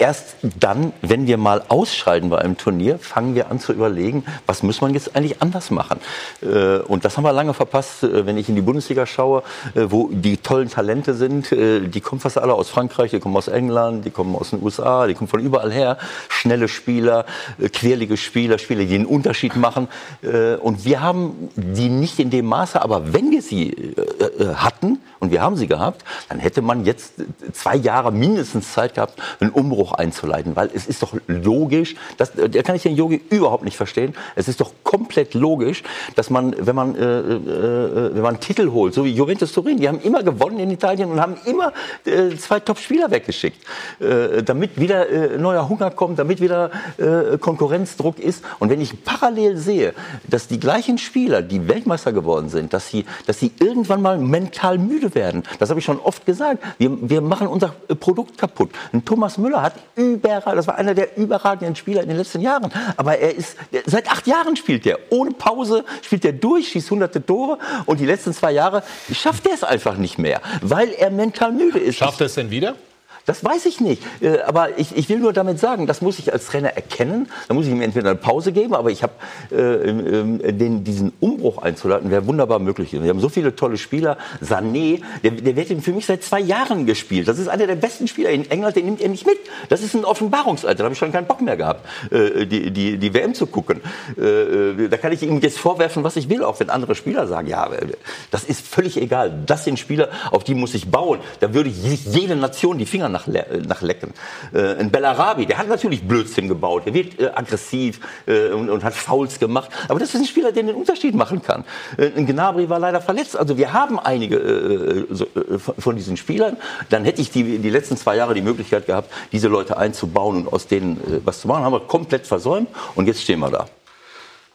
Erst dann, wenn wir mal ausscheiden bei einem Turnier, fangen wir an zu überlegen, was muss man jetzt eigentlich anders machen. Äh, Und das haben wir lange verpasst. Äh, Wenn ich in die Bundesliga schaue, äh, wo die tollen Talente sind, die kommen fast alle aus Frankreich, die kommen aus England, die kommen aus den USA, die kommen von überall her. Schnelle Spieler, quirlige Spieler, Spieler, die einen Unterschied machen. Und wir haben die nicht in dem Maße, aber wenn wir sie hatten, und wir haben sie gehabt, dann hätte man jetzt zwei Jahre mindestens Zeit gehabt, einen Umbruch einzuleiten. Weil es ist doch logisch, das, äh, da kann ich den Yogi überhaupt nicht verstehen, es ist doch komplett logisch, dass man, wenn man, äh, äh, wenn man einen Titel holt, so wie Juventus Turin, die haben immer gewonnen in Italien und haben immer äh, zwei Top-Spieler weggeschickt, äh, damit wieder äh, neuer Hunger kommt, damit wieder äh, Konkurrenzdruck ist. Und wenn ich parallel sehe, dass die gleichen Spieler, die Weltmeister geworden sind, dass sie, dass sie irgendwann mal mental müde werden, das habe ich schon oft gesagt. Wir, wir machen unser äh, Produkt kaputt. Ein Thomas Müller hat überragend, das war einer der überragenden Spieler in den letzten Jahren. Aber er ist, seit acht Jahren spielt er. Ohne Pause spielt er durch, schießt hunderte Tore. Und die letzten zwei Jahre schafft er es einfach nicht mehr, weil er mental müde ist. Schafft er es denn wieder? Das weiß ich nicht. Äh, Aber ich, ich will nur damit sagen, das muss ich als Trainer erkennen. Da muss ich ihm entweder eine Pause geben, aber ich habe äh, diesen Umbruch einzuleiten, wäre wunderbar möglich. Wir haben so viele tolle Spieler. Sané, der, der wird für mich seit zwei Jahren gespielt. Das ist einer der besten Spieler in England, den nimmt er nicht mit. Das ist ein Offenbarungsalter. Da habe ich schon keinen Bock mehr gehabt, äh, die, die, die WM zu gucken. Äh, da kann ich ihm jetzt vorwerfen, was ich will, auch wenn andere Spieler sagen, ja, das ist völlig egal. Das sind Spieler, auf die muss ich bauen. Da würde sich jede Nation die Finger nach, nach lecken. Äh, ein Bellarabi, der hat natürlich Blödsinn gebaut. Er wird äh, aggressiv äh, und, und hat Fouls gemacht. Aber das ist ein Spieler, der den Unterschied machen kann. Äh, ein Gnabry war leider verletzt. Also wir haben einige äh, so, äh, von diesen Spielern. Dann hätte ich die, die letzten zwei Jahre die Möglichkeit gehabt, diese Leute einzubauen und aus denen was zu machen. Haben wir komplett versäumt und jetzt stehen wir da.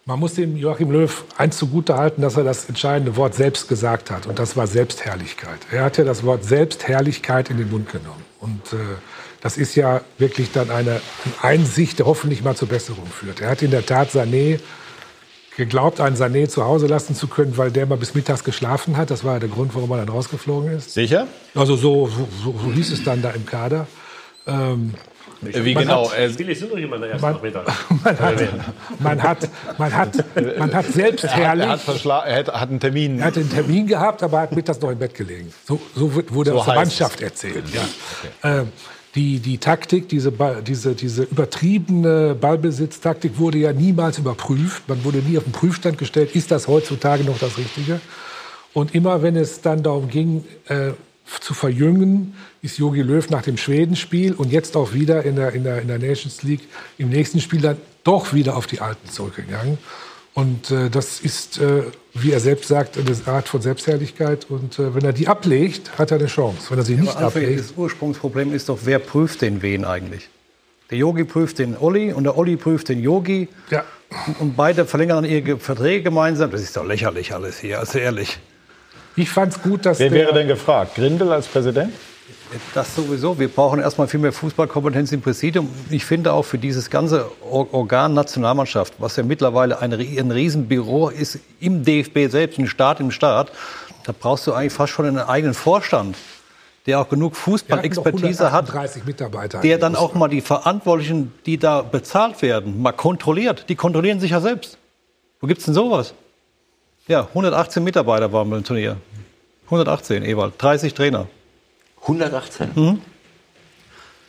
Man muss dem Joachim Löw eins zugutehalten, dass er das entscheidende Wort selbst gesagt hat. Und das war Selbstherrlichkeit. Er hat ja das Wort Selbstherrlichkeit in den Mund genommen. Und äh, das ist ja wirklich dann eine Einsicht, die hoffentlich mal zur Besserung führt. Er hat in der Tat Sané geglaubt, einen Sané zu Hause lassen zu können, weil der mal bis mittags geschlafen hat. Das war ja der Grund, warum er dann rausgeflogen ist. Sicher? Also so, so, so, so hieß es dann da im Kader. Ähm, Wie Man genau? hat- Er- Spiele sind doch in der ersten Man- Nachmittag. *laughs* Man hat, man hat, man hat, man hat selbst er, hat, herrlich. er, hat er hat, hat einen Termin. Er hatte einen Termin gehabt, aber hat mittags noch im Bett gelegen. So, so wurde So aus der Mannschaft erzählt. Ja. Ähm, die, die Taktik, diese, Ball, diese, diese übertriebene Ballbesitztaktik wurde ja niemals überprüft. Man wurde nie auf den Prüfstand gestellt, ist das heutzutage noch das Richtige? Und immer wenn es dann darum ging, äh, zu verjüngen, ist Jogi Löw nach dem Schwedenspiel und jetzt auch wieder in der, in, der, in der Nations League im nächsten Spiel dann doch wieder auf die Alten zurückgegangen. Und äh, das ist, äh, wie er selbst sagt, eine Art von Selbstherrlichkeit. Und äh, wenn er die ablegt, hat er eine Chance. Wenn er sie nicht Aber Alfred, ablegt, das Ursprungsproblem ist doch, wer prüft den wen eigentlich? Der Yogi prüft den Olli und der Olli prüft den Yogi. Ja. Und, und beide verlängern dann ihre Verträge gemeinsam. Das ist doch lächerlich alles hier, also ehrlich. Ich fand es gut, dass Wer der, wäre denn gefragt? Grindel als Präsident? Das sowieso. Wir brauchen erstmal viel mehr Fußballkompetenz im Präsidium. Ich finde auch für dieses ganze Or- Organ Nationalmannschaft, was ja mittlerweile ein, ein Riesenbüro ist im DFB selbst, ein Staat im Staat, da brauchst du eigentlich fast schon einen eigenen Vorstand, der auch genug Fußballexpertise hat, 138 Mitarbeiter. der dann auch mal die Verantwortlichen, die da bezahlt werden, mal kontrolliert. Die kontrollieren sich ja selbst. Wo gibt's denn sowas? Ja, 118 Mitarbeiter waren beim Turnier. 118, Ewald. 30 Trainer. 118. Mhm.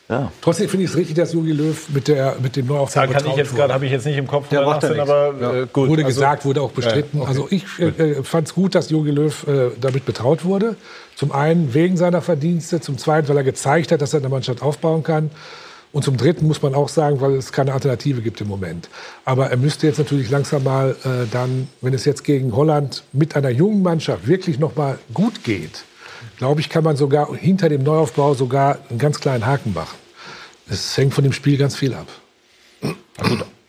Ja. Trotzdem finde ich es richtig, dass Jogi Löw mit, der, mit dem Neuaufbau Da kann ich jetzt gerade, habe ich jetzt nicht im Kopf, Der macht ja aber äh, gut. Wurde Also- gesagt, wurde auch bestritten. Ja, okay. Also ich äh, fand es gut, dass Jogi Löw äh, damit betraut wurde. Zum einen wegen seiner Verdienste, zum zweiten, weil er gezeigt hat, dass er eine Mannschaft aufbauen kann. Und zum dritten muss man auch sagen, weil es keine Alternative gibt im Moment. Aber er müsste jetzt natürlich langsam mal äh, dann, wenn es jetzt gegen Holland mit einer jungen Mannschaft wirklich noch mal gut geht, glaube ich, kann man sogar hinter dem Neuaufbau sogar einen ganz kleinen Haken machen. Es hängt von dem Spiel ganz viel ab.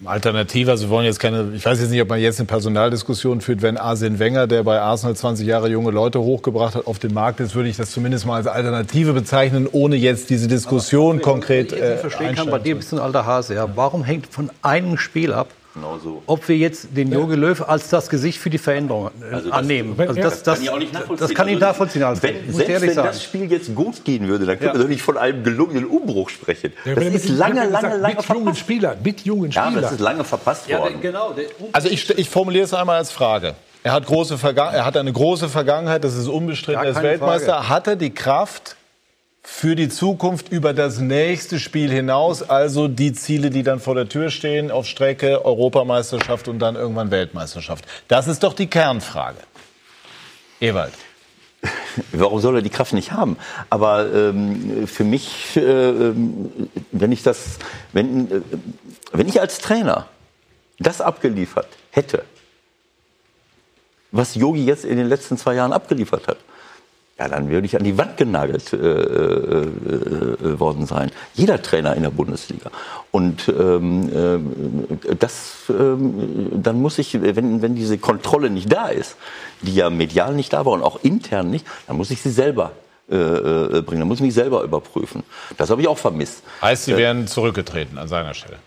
Alternative, also wir wollen jetzt keine, ich weiß jetzt nicht, ob man jetzt eine Personaldiskussion führt, wenn Arsene Wenger, der bei Arsenal 20 Jahre junge Leute hochgebracht hat, auf den Markt ist, würde ich das zumindest mal als Alternative bezeichnen, ohne jetzt diese Diskussion konkret ich äh, nicht verstehen kann, bei dir bist du ein alter Hase. Ja. Warum hängt von einem Spiel ab, Genau so. ob wir jetzt den Jogi Löw als das Gesicht für die Veränderung äh, Also das- annehmen? Also das, das, kann ich auch nicht nachvollziehen. das kann ich Also, nachvollziehen, Alfred. Wenn, selbst wenn sagen. das Spiel jetzt gut gehen würde, dann können Ja. wir doch nicht von einem gelungenen Umbruch sprechen. Ja, das ist mit- lange, lange, gesagt, lange mit jungen verpasst. Spielern, mit jungen Ja, aber Spielern. das ist lange verpasst ja, worden. genau. Also ich, ich formuliere es einmal als Frage. Er hat, große Verga er hat eine große Vergangenheit, das ist unbestritten, Ja, er ist Weltmeister. Frage. Hat er die Kraft für die Zukunft über das nächste Spiel hinaus, also die Ziele, die dann vor der Tür stehen, auf Strecke, Europameisterschaft und dann irgendwann Weltmeisterschaft? Das ist doch die Kernfrage. Ewald. *laughs* Warum soll er die Kraft nicht haben? Aber ähm, für mich, äh, ähm, wenn ich das, wenn, äh, wenn ich als Trainer das abgeliefert hätte, was Yogi jetzt in den letzten zwei Jahren abgeliefert hat, ja, dann würde ich an die Wand genagelt äh, äh, äh, worden sein. Jeder Trainer in der Bundesliga. Und ähm, äh, das, ähm, dann muss ich, wenn, wenn diese Kontrolle nicht da ist, die ja medial nicht da war und auch intern nicht, dann muss ich sie selber äh, äh, bringen. Dann muss ich mich selber überprüfen. Das habe ich auch vermisst. Heißt, Sie Äh, wären zurückgetreten an seiner Stelle.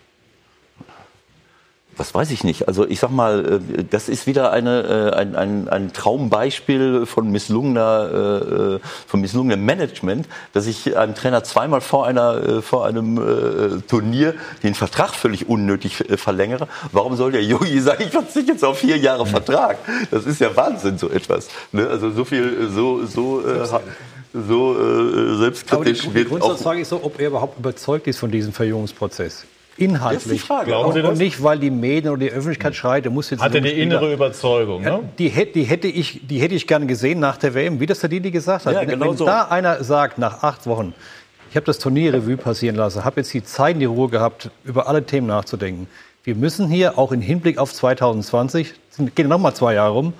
Das weiß ich nicht. Also ich sag mal, äh, das ist wieder eine, äh, ein, ein, ein Traumbeispiel von misslungener, äh, von misslungenem Management, dass ich einem Trainer zweimal vor einer, vor einem Turnier den Vertrag völlig unnötig verlängere. Warum soll der Yogi *laughs* sagen, ich verzichte jetzt auf vier Jahre Vertrag? Das ist ja Wahnsinn, so etwas. Ne? Also so viel, so, so, so äh, Aber die, selbstkritisch die Grundsatzfrage ist so, ob er überhaupt überzeugt ist von diesem Verjüngungsprozess. Inhaltlich. Das ist die Frage. Glauben Sie Und das? nicht, weil die Medien oder die Öffentlichkeit schreit, er muss jetzt... Hat er die innere Überzeugung, Ja, ne? die, hätte, die, hätte ich, die hätte ich gerne gesehen nach der WM, wie das der Didi gesagt hat. Ja, wenn genau wenn so. da einer sagt, nach acht Wochen, ich habe das Turnier Revue passieren lassen, habe jetzt die Zeit in die Ruhe gehabt, über alle Themen nachzudenken. Wir müssen hier auch im Hinblick auf 2020, es gehen noch mal zwei Jahre rum,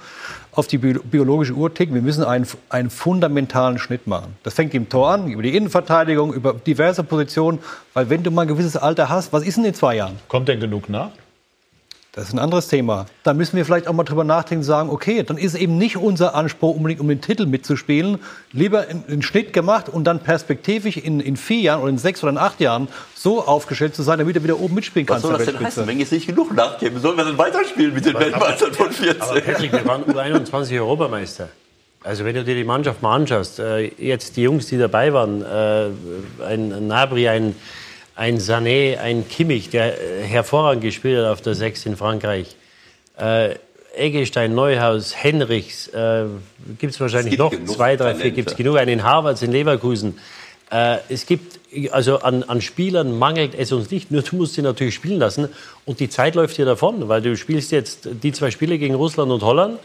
auf die bio- biologische Uhr ticken. Wir müssen einen, einen fundamentalen Schnitt machen. Das fängt im Tor an, über die Innenverteidigung, über diverse Positionen. Weil wenn du mal ein gewisses Alter hast, was ist denn in zwei Jahren? Kommt denn genug nach? Das ist ein anderes Thema. Da müssen wir vielleicht auch mal drüber nachdenken und sagen, okay, dann ist eben nicht unser Anspruch, unbedingt um den Titel mitzuspielen. Lieber einen Schnitt gemacht und dann perspektivisch in, in vier Jahren oder in sechs oder in acht Jahren so aufgestellt zu sein, damit er wieder oben mitspielen kann. Was soll das denn heißen, wenn jetzt nicht genug nachgeben? Sollen wir dann weiterspielen mit den Weltmeistern von 14? Aber Patrick, wir waren U21 Europameister. Also wenn du dir die Mannschaft mal anschaust, äh, jetzt die Jungs, die dabei waren, äh, ein Nabri, ein, ein Sané, ein Kimmich, der äh, hervorragend gespielt hat auf der Sechs in Frankreich. Äh, Eggestein, Neuhaus, Henrichs, äh, gibt es wahrscheinlich noch zwei, drei, vier, gibt es genug. Einen Harvards in Leverkusen. Äh, es gibt, also an, an Spielern mangelt es uns nicht, nur du musst sie natürlich spielen lassen. Und die Zeit läuft dir davon, weil du spielst jetzt die zwei Spiele gegen Russland und Holland.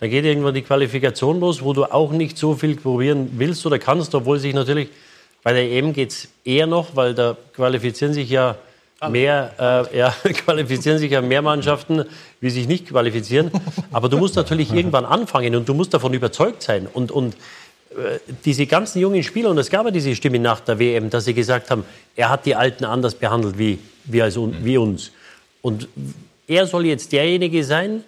Dann geht irgendwann die Qualifikation los, wo du auch nicht so viel probieren willst oder kannst, obwohl sich natürlich bei der EM geht es eher noch, weil da qualifizieren sich ja mehr, äh, *laughs* ja, qualifizieren sich ja mehr Mannschaften, wie sich nicht qualifizieren. Aber du musst natürlich irgendwann anfangen und du musst davon überzeugt sein. Und, und äh, diese ganzen jungen Spieler, und es gab ja diese Stimme nach der WM, dass sie gesagt haben, er hat die Alten anders behandelt wie, wie, als, wie uns. Und er soll jetzt derjenige sein,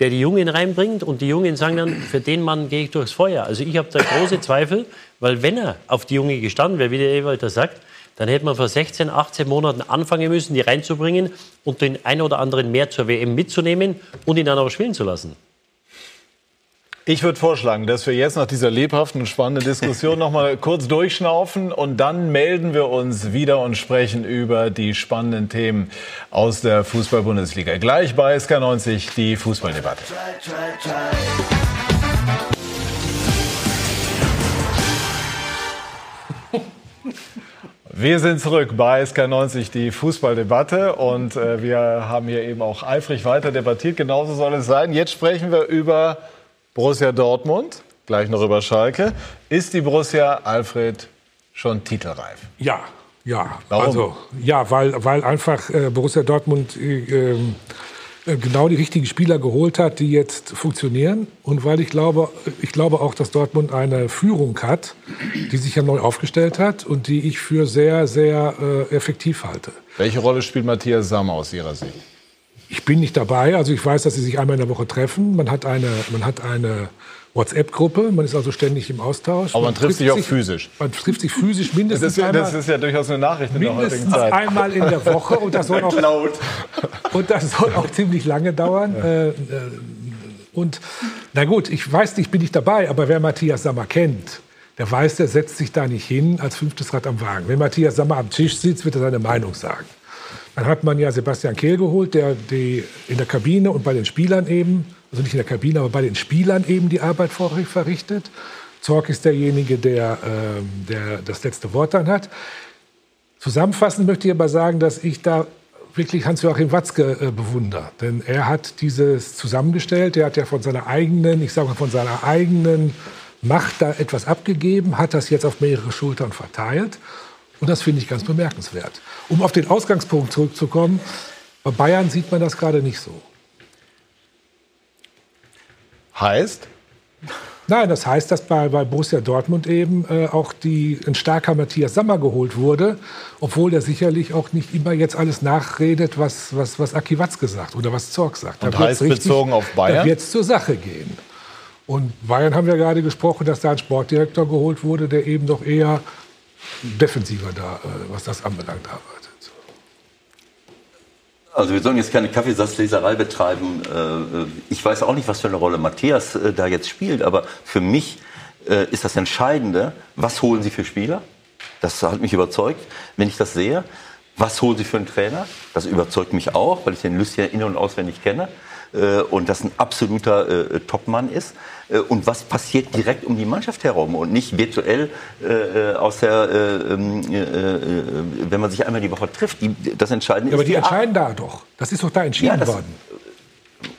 der die Jungen reinbringt und die Jungen sagen dann, für den Mann gehe ich durchs Feuer. Also ich habe da große Zweifel, weil wenn er auf die Junge gestanden wäre, wie der Ewald das sagt, dann hätte man vor 16, 18 Monaten anfangen müssen, die reinzubringen und den einen oder anderen mehr zur WM mitzunehmen und ihn dann auch spielen zu lassen. Ich würde vorschlagen, dass wir jetzt nach dieser lebhaften und spannenden Diskussion *laughs* noch mal kurz durchschnaufen und dann melden wir uns wieder und sprechen über die spannenden Themen aus der Fußball-Bundesliga. Gleich bei SK90 die Fußballdebatte. Wir sind zurück bei SK90, die Fußballdebatte. Und äh, wir haben hier eben auch eifrig weiter debattiert. Genauso soll es sein. Jetzt sprechen wir über Borussia Dortmund, gleich noch über Schalke. Ist die Borussia Alfred schon titelreif? Ja, ja. Warum? Also, ja, weil, weil einfach äh, Borussia Dortmund äh, ähm, äh, genau die richtigen Spieler geholt hat, die jetzt funktionieren. Und weil ich glaube, ich glaube auch, dass Dortmund eine Führung hat, die sich ja neu aufgestellt hat und die ich für sehr, sehr äh, effektiv halte. Welche Rolle spielt Matthias Sammer aus Ihrer Sicht? Ich bin nicht dabei. Also ich weiß, dass sie sich einmal in der Woche treffen. Man hat eine, man hat eine WhatsApp-Gruppe. Man ist also ständig im Austausch. Aber man, trifft sich auch physisch. Man trifft sich physisch mindestens Das ist, einmal. das ist ja durchaus eine Nachricht in der heutigen mindestens Zeit. einmal in der Woche und das soll *laughs* auch, Laut. und das soll auch ziemlich lange dauern. Äh, äh, und na gut, ich weiß nicht, ich bin nicht dabei, aber wer Matthias Sammer kennt, der weiß, der setzt sich da nicht hin als fünftes Rad am Wagen. Wenn Matthias Sammer am Tisch sitzt, wird er seine Meinung sagen. Dann hat man ja Sebastian Kehl geholt, der die in der Kabine und bei den Spielern eben, also nicht in der Kabine, aber bei den Spielern eben die Arbeit verrichtet. Zorg ist derjenige, der, ähm, der das letzte Wort dann hat. Zusammenfassend möchte ich aber sagen, dass ich da wirklich Hans-Joachim Watzke äh, bewundere. Denn er hat dieses zusammengestellt. Er hat ja von seiner eigenen, ich sage mal von seiner eigenen Macht da etwas abgegeben, hat das jetzt auf mehrere Schultern verteilt. Und das finde ich ganz bemerkenswert. Um auf den Ausgangspunkt zurückzukommen, bei Bayern sieht man das gerade nicht so. Heißt? Nein, das heißt, dass bei, bei Borussia Dortmund eben äh, auch die, ein starker Matthias Sammer geholt wurde, obwohl der sicherlich auch nicht immer jetzt alles nachredet, was, was, was Aki Watz gesagt oder was Zorg sagt. Und Da heißt bezogen auf Bayern? Da wird es zur Sache gehen. Und Bayern haben wir gerade gesprochen, dass da ein Sportdirektor geholt wurde, der eben doch eher defensiver da, äh, was das anbelangt, arbeitet. Also wir sollen jetzt keine Kaffeesatzleserei betreiben. Äh, Ich weiß auch nicht, was für eine Rolle Matthias äh, da jetzt spielt, aber für mich ist das Entscheidende, was holen Sie für Spieler? Das hat mich überzeugt, wenn ich das sehe. Was holen Sie für einen Trainer? Das überzeugt mich auch, weil ich den Lucien in- und auswendig kenne und das ein absoluter Topmann ist. Äh, Und was passiert direkt um die Mannschaft herum und nicht virtuell äh, äh, aus der, äh, ähm, äh, äh, wenn man sich einmal die Woche trifft. Die, das Entscheidende Ja, aber ist die Art. entscheiden da doch. Das ist doch da entschieden Ja, das- worden.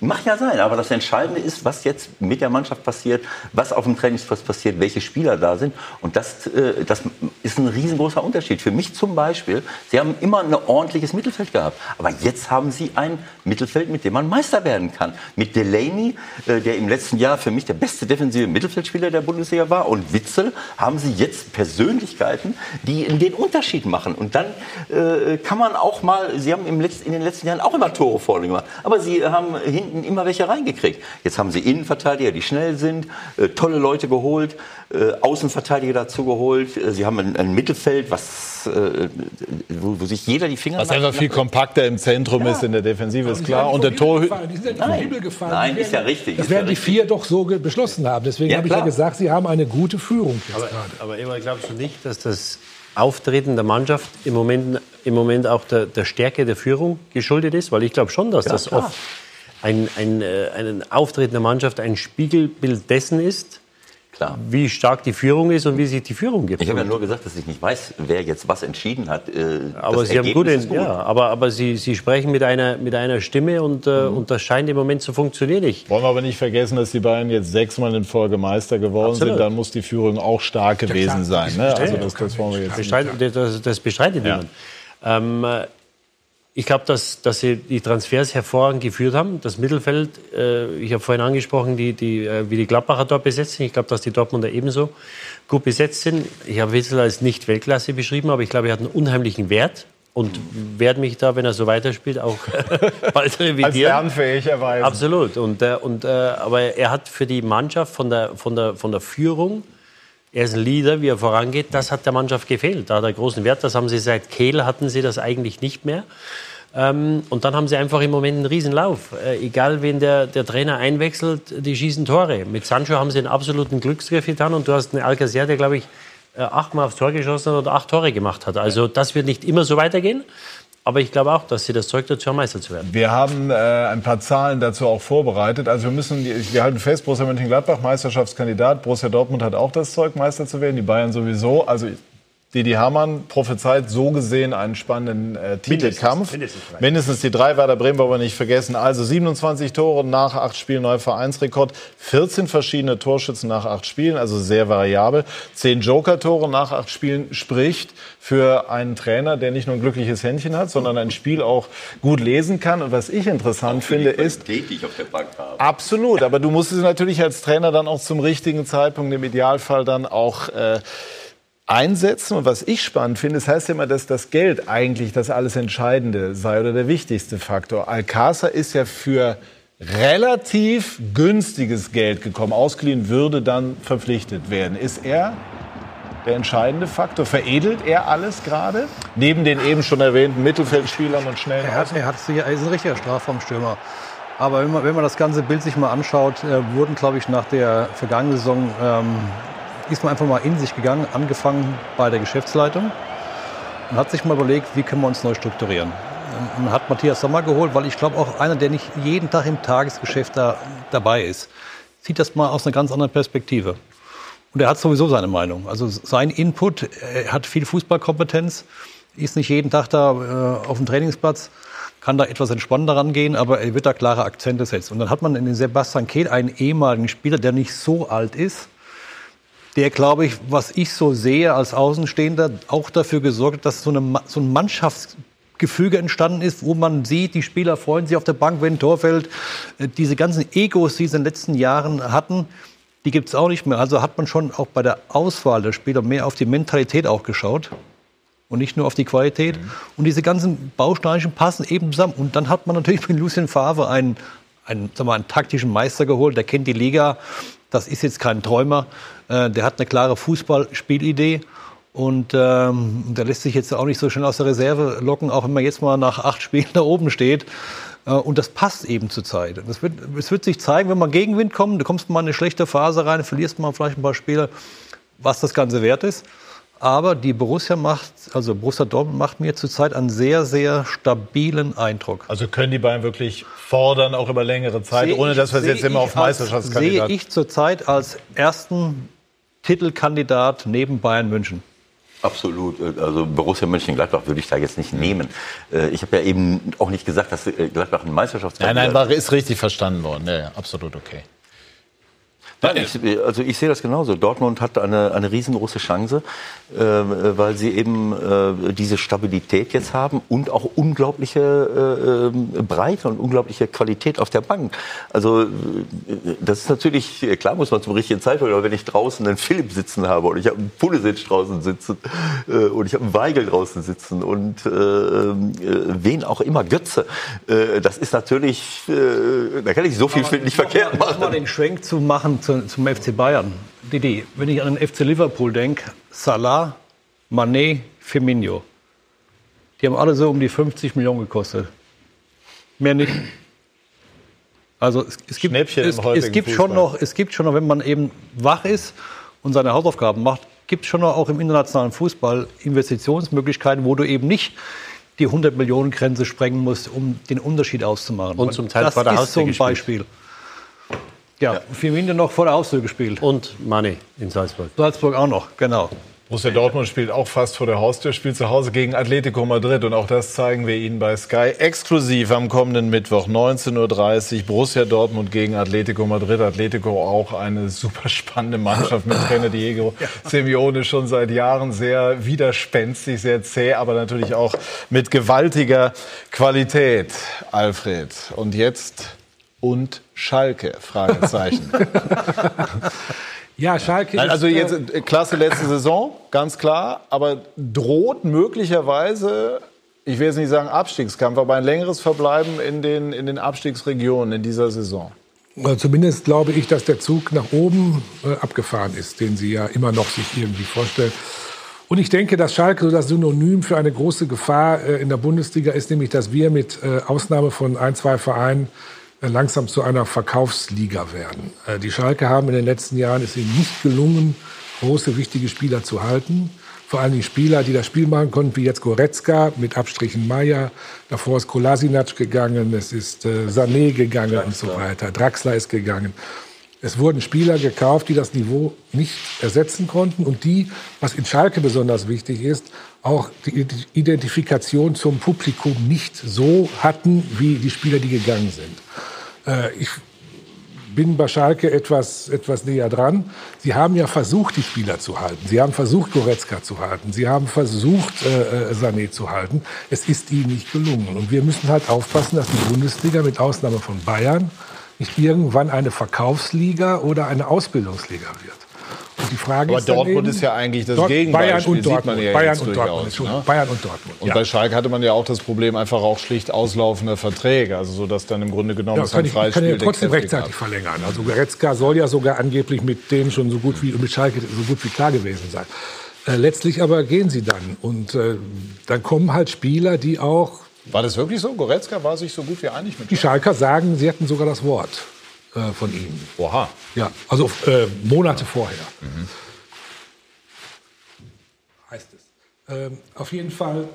Mag ja sein, aber das Entscheidende ist, was jetzt mit der Mannschaft passiert, was auf dem Trainingsplatz passiert, welche Spieler da sind. Und das, äh, das ist ein riesengroßer Unterschied. Für mich zum Beispiel, Sie haben immer ein ordentliches Mittelfeld gehabt. Aber jetzt haben Sie ein Mittelfeld, mit dem man Meister werden kann. Mit Delaney, äh, der im letzten Jahr für mich der beste defensive Mittelfeldspieler der Bundesliga war, und Witzel, haben Sie jetzt Persönlichkeiten, die den Unterschied machen. Und dann äh, kann man auch mal, Sie haben in den letzten Jahren auch immer Tore vorne gemacht. Aber Sie haben hinten immer welche reingekriegt. Jetzt haben sie Innenverteidiger, die schnell sind, äh, tolle Leute geholt, äh, Außenverteidiger dazu geholt. Äh, sie haben ein, ein Mittelfeld, was, äh, wo, wo sich jeder die Finger Was einfach viel kompakter im Zentrum ist in der Defensive, ist klar. Und der Torhüter. Die sind ja nicht Himmel gefallen. Nein, Die ist ja werden- richtig, Das ist ja werden die richtig. vier doch so beschlossen haben. Deswegen Ja, habe ich ja gesagt, sie haben eine gute Führung jetzt Aber, gerade. aber Eberl, glaubst du nicht, dass das Auftreten der Mannschaft im Moment, im Moment auch der, der Stärke der Führung geschuldet ist? Weil ich glaube schon, dass Ja, das klar. oft ein, ein, äh, ein Auftreten der Mannschaft ein Spiegelbild dessen ist, Klar. wie stark die Führung ist und wie sich die Führung gibt. Ich habe ja nur gesagt, dass ich nicht weiß, wer jetzt was entschieden hat. Äh, aber das Sie haben Ergebnis gute, ist gut. ja, aber, aber Sie, Sie sprechen mit einer, mit einer Stimme und, äh, Mhm. und das scheint im Moment zu funktionieren. Ich, Wollen wir aber nicht vergessen, dass die Bayern jetzt sechsmal in Folge Meister geworden Absolut. sind. Dann muss die Führung auch stark gewesen sein. Ne? Also das, das wollen wir jetzt nicht. bestreitet, das, das bestreitet Ja. niemand. Ähm, äh, ich glaube, dass, dass sie die Transfers hervorragend geführt haben. Das Mittelfeld, äh, ich habe vorhin angesprochen, die, die, äh, wie die Gladbacher dort besetzt sind. Ich glaube, dass die Dortmunder ebenso gut besetzt sind. Ich habe Witzel als nicht Weltklasse beschrieben, aber ich glaube, er hat einen unheimlichen Wert und werde mich da, wenn er so weiterspielt, auch *laughs* bald revidieren. Als lernfähig erweisen. Absolut. Und, äh, und, äh, aber er hat für die Mannschaft von der, von der, von der Führung, er ist ein Leader, wie er vorangeht, das hat der Mannschaft gefehlt. Da hat er großen Wert. Das haben sie seit Kehl, hatten sie das eigentlich nicht mehr. Ähm, und dann haben sie einfach im Moment einen Riesenlauf. Äh, egal, wen der, der Trainer einwechselt, die schießen Tore. Mit Sancho haben sie einen absoluten Glücksgriff getan und du hast einen Alcacer, der, glaube ich, äh, achtmal aufs Tor geschossen hat oder acht Tore gemacht hat. Also das wird nicht immer so weitergehen. Aber ich glaube auch, dass sie das Zeug dazu haben, Meister zu werden. Wir haben äh, ein paar Zahlen dazu auch vorbereitet. Also wir müssen, wir halten fest, Borussia Mönchengladbach Meisterschaftskandidat. Borussia Dortmund hat auch das Zeug, Meister zu werden. Die Bayern sowieso. Also Didi Hamann prophezeit so gesehen einen spannenden äh, Titelkampf. mindestens drei. Mindestens die drei Werder Bremen wollen wir nicht vergessen. Also 27 Tore nach acht Spielen, neuer Vereinsrekord. 14 verschiedene Torschützen nach acht Spielen, also sehr variabel. 10 Joker-Tore nach acht Spielen spricht für einen Trainer, der nicht nur ein glückliches Händchen hat, sondern ein Spiel auch gut lesen kann. Und was ich interessant finde, ist, die ich auf der Bank habe. Absolut, aber du musst es natürlich als Trainer dann auch zum richtigen Zeitpunkt, im Idealfall dann auch äh, einsetzen. Und was ich spannend finde, es heißt ja immer, dass das Geld eigentlich das alles Entscheidende sei oder der wichtigste Faktor. Alcázar ist ja für relativ günstiges Geld gekommen. Ausgeliehen würde dann verpflichtet werden. Ist er der entscheidende Faktor? Veredelt er alles gerade? Neben den eben schon erwähnten Mittelfeldspielern und schnellen Er, hat, er, hat er ist ein richtiger Strafraumstürmer. Aber wenn man, wenn man das ganze Bild sich mal anschaut, äh, wurden, glaube ich, nach der vergangenen Saison, ähm, ist man einfach mal in sich gegangen, angefangen bei der Geschäftsleitung und hat sich mal überlegt, wie können wir uns neu strukturieren. Man hat Matthias Sommer geholt, weil ich glaube auch einer, der nicht jeden Tag im Tagesgeschäft da, dabei ist, sieht das mal aus einer ganz anderen Perspektive. Und er hat sowieso seine Meinung. Also sein Input, er hat viel Fußballkompetenz, ist nicht jeden Tag da äh, auf dem Trainingsplatz, kann da etwas entspannter rangehen, aber er wird da klare Akzente setzen. Und dann hat man in den Sebastian Kehl einen ehemaligen Spieler, der nicht so alt ist, der, glaube ich, was ich so sehe als Außenstehender, auch dafür gesorgt hat, dass so, eine, so ein Mannschaftsgefüge entstanden ist, wo man sieht, die Spieler freuen sich auf der Bank, wenn ein Tor fällt. Äh, Diese ganzen Egos, die sie in den letzten Jahren hatten, die gibt es auch nicht mehr. Also hat man schon auch bei der Auswahl der Spieler mehr auf die Mentalität auch geschaut und nicht nur auf die Qualität. Und diese ganzen Bausteinchen passen eben zusammen. Und dann hat man natürlich mit Lucien Favre einen, einen, sagen wir, mal, einen taktischen Meister geholt, der kennt die Liga. Das ist jetzt kein Träumer. Äh, der hat eine klare Fußballspielidee. Und ähm, der lässt sich jetzt auch nicht so schnell aus der Reserve locken, auch wenn man jetzt mal nach acht Spielen *laughs* da oben steht. Äh, Und das passt eben zur Zeit. Das wird, es wird sich zeigen, wenn man Gegenwind kommt, du kommst mal in eine schlechte Phase rein, verlierst mal vielleicht ein paar Spiele, was das Ganze wert ist. Aber die Borussia macht, also Borussia Dortmund macht mir zurzeit einen sehr, sehr stabilen Eindruck. Also können die Bayern wirklich fordern, auch über längere Zeit, Sehe ohne dass wir es jetzt immer auf Meisterschaftskandidat... Sehe ich zurzeit als ersten Titelkandidat neben Bayern München. Absolut. Also Borussia Mönchengladbach würde ich da jetzt nicht nehmen. Äh, Ich habe ja eben auch nicht gesagt, dass äh, Gladbach ein Nein, Meisterschaftskandidat nein, war, ist richtig verstanden worden. Ja, ja, absolut okay. Ich, also ich sehe das genauso. Dortmund hat eine, eine riesengroße Chance, äh, weil sie eben äh, diese Stabilität jetzt haben und auch unglaubliche äh, Breite und unglaubliche Qualität auf der Bank. Also äh, das ist natürlich, klar muss man zum richtigen Zeitpunkt, aber wenn ich draußen einen Philipp sitzen habe und ich habe einen Pulisic draußen sitzen äh, und ich habe einen Weigel draußen sitzen und äh, äh, wen auch immer, Götze, äh, das ist natürlich, äh, da kann ich so viel nicht verkehrt um mal machen. den Schwenk zu machen zu, zum FC Bayern. Didi, wenn ich an den FC Liverpool denke, Salah, Mané, Firmino, die haben alle so um die 50 Millionen gekostet. Mehr nicht. Also es, es gibt, es, es, gibt Fußball. schon noch, es gibt schon noch, wenn man eben wach ist und seine Hausaufgaben macht, gibt es schon noch auch im internationalen Fußball Investitionsmöglichkeiten, wo du eben nicht die 100 Millionen Grenze sprengen musst, um den Unterschied auszumachen. Und zum Teil das vor der ist so ein gespielt. Beispiel. Ja, Firmino noch vor der Haustür gespielt. Und Mane in Salzburg. Salzburg auch noch, genau. Borussia Dortmund spielt auch fast vor der Haustür, spielt zu Hause gegen Atletico Madrid. Und auch das zeigen wir Ihnen bei Sky exklusiv am kommenden Mittwoch, 19.30 Uhr. Borussia Dortmund gegen Atletico Madrid. Atletico auch eine super spannende Mannschaft mit Trainer Diego Simeone schon seit Jahren sehr widerspenstig, sehr zäh, aber natürlich auch mit gewaltiger Qualität, Alfred. Und jetzt und Schalke? Fragezeichen. *laughs* Ja, Schalke Nein, ist, also jetzt äh, äh, klasse letzte Saison, ganz klar. Aber droht möglicherweise, ich will jetzt nicht sagen Abstiegskampf, aber ein längeres Verbleiben in den, in den Abstiegsregionen in dieser Saison. äh, zumindest glaube ich, dass der Zug nach oben äh, abgefahren ist, den Sie ja immer noch sich irgendwie vorstellen. Und ich denke, dass Schalke so das Synonym für eine große Gefahr äh, in der Bundesliga ist, nämlich dass wir mit äh, Ausnahme von ein, zwei Vereinen äh, langsam zu einer Verkaufsliga werden. Äh, Die Schalke haben in den letzten Jahren es ihnen nicht gelungen, große, wichtige Spieler zu halten. Vor allem die Spieler, die das Spiel machen konnten, wie jetzt Goretzka mit Abstrichen Meier. Davor ist Kolasinac gegangen, es ist äh, Sané gegangen und so weiter. Draxler ist gegangen. Es wurden Spieler gekauft, die das Niveau nicht ersetzen konnten und die, was in Schalke besonders wichtig ist, auch die Identifikation zum Publikum nicht so hatten wie die Spieler, die gegangen sind. Äh, ich bin bei Schalke etwas, etwas näher dran. Sie haben ja versucht, die Spieler zu halten. Sie haben versucht, Goretzka zu halten. Sie haben versucht, äh, äh, Sané zu halten. Es ist ihnen nicht gelungen. Und wir müssen halt aufpassen, dass die Bundesliga mit Ausnahme von Bayern nicht irgendwann eine Verkaufsliga oder eine Ausbildungsliga wird. Die Frage Aber ist Dortmund eben, ist ja eigentlich das Dort- Gegenbeispiel, Bayern und Dortmund. ja Bayern und Dortmund. Ne? Bayern und Dortmund. Und ja. bei Schalke hatte man ja auch das Problem einfach auch schlicht auslaufender Verträge, also so dass dann im Grunde genommen Ja, es kann ich, kann Freispiel ja trotzdem rechtzeitig verlängern. Also Goretzka soll ja sogar angeblich mit denen schon so gut wie mit Schalke so gut wie klar gewesen sein. Äh, letztlich aber gehen sie dann und äh, dann kommen halt Spieler, die auch War das wirklich so? Goretzka war sich so gut wie einig mit die Schalker sagen, sie hatten sogar das Wort äh, von ihm. Oha. Ja, also äh, Monate vorher. Heißt es. Ähm, auf jeden Fall,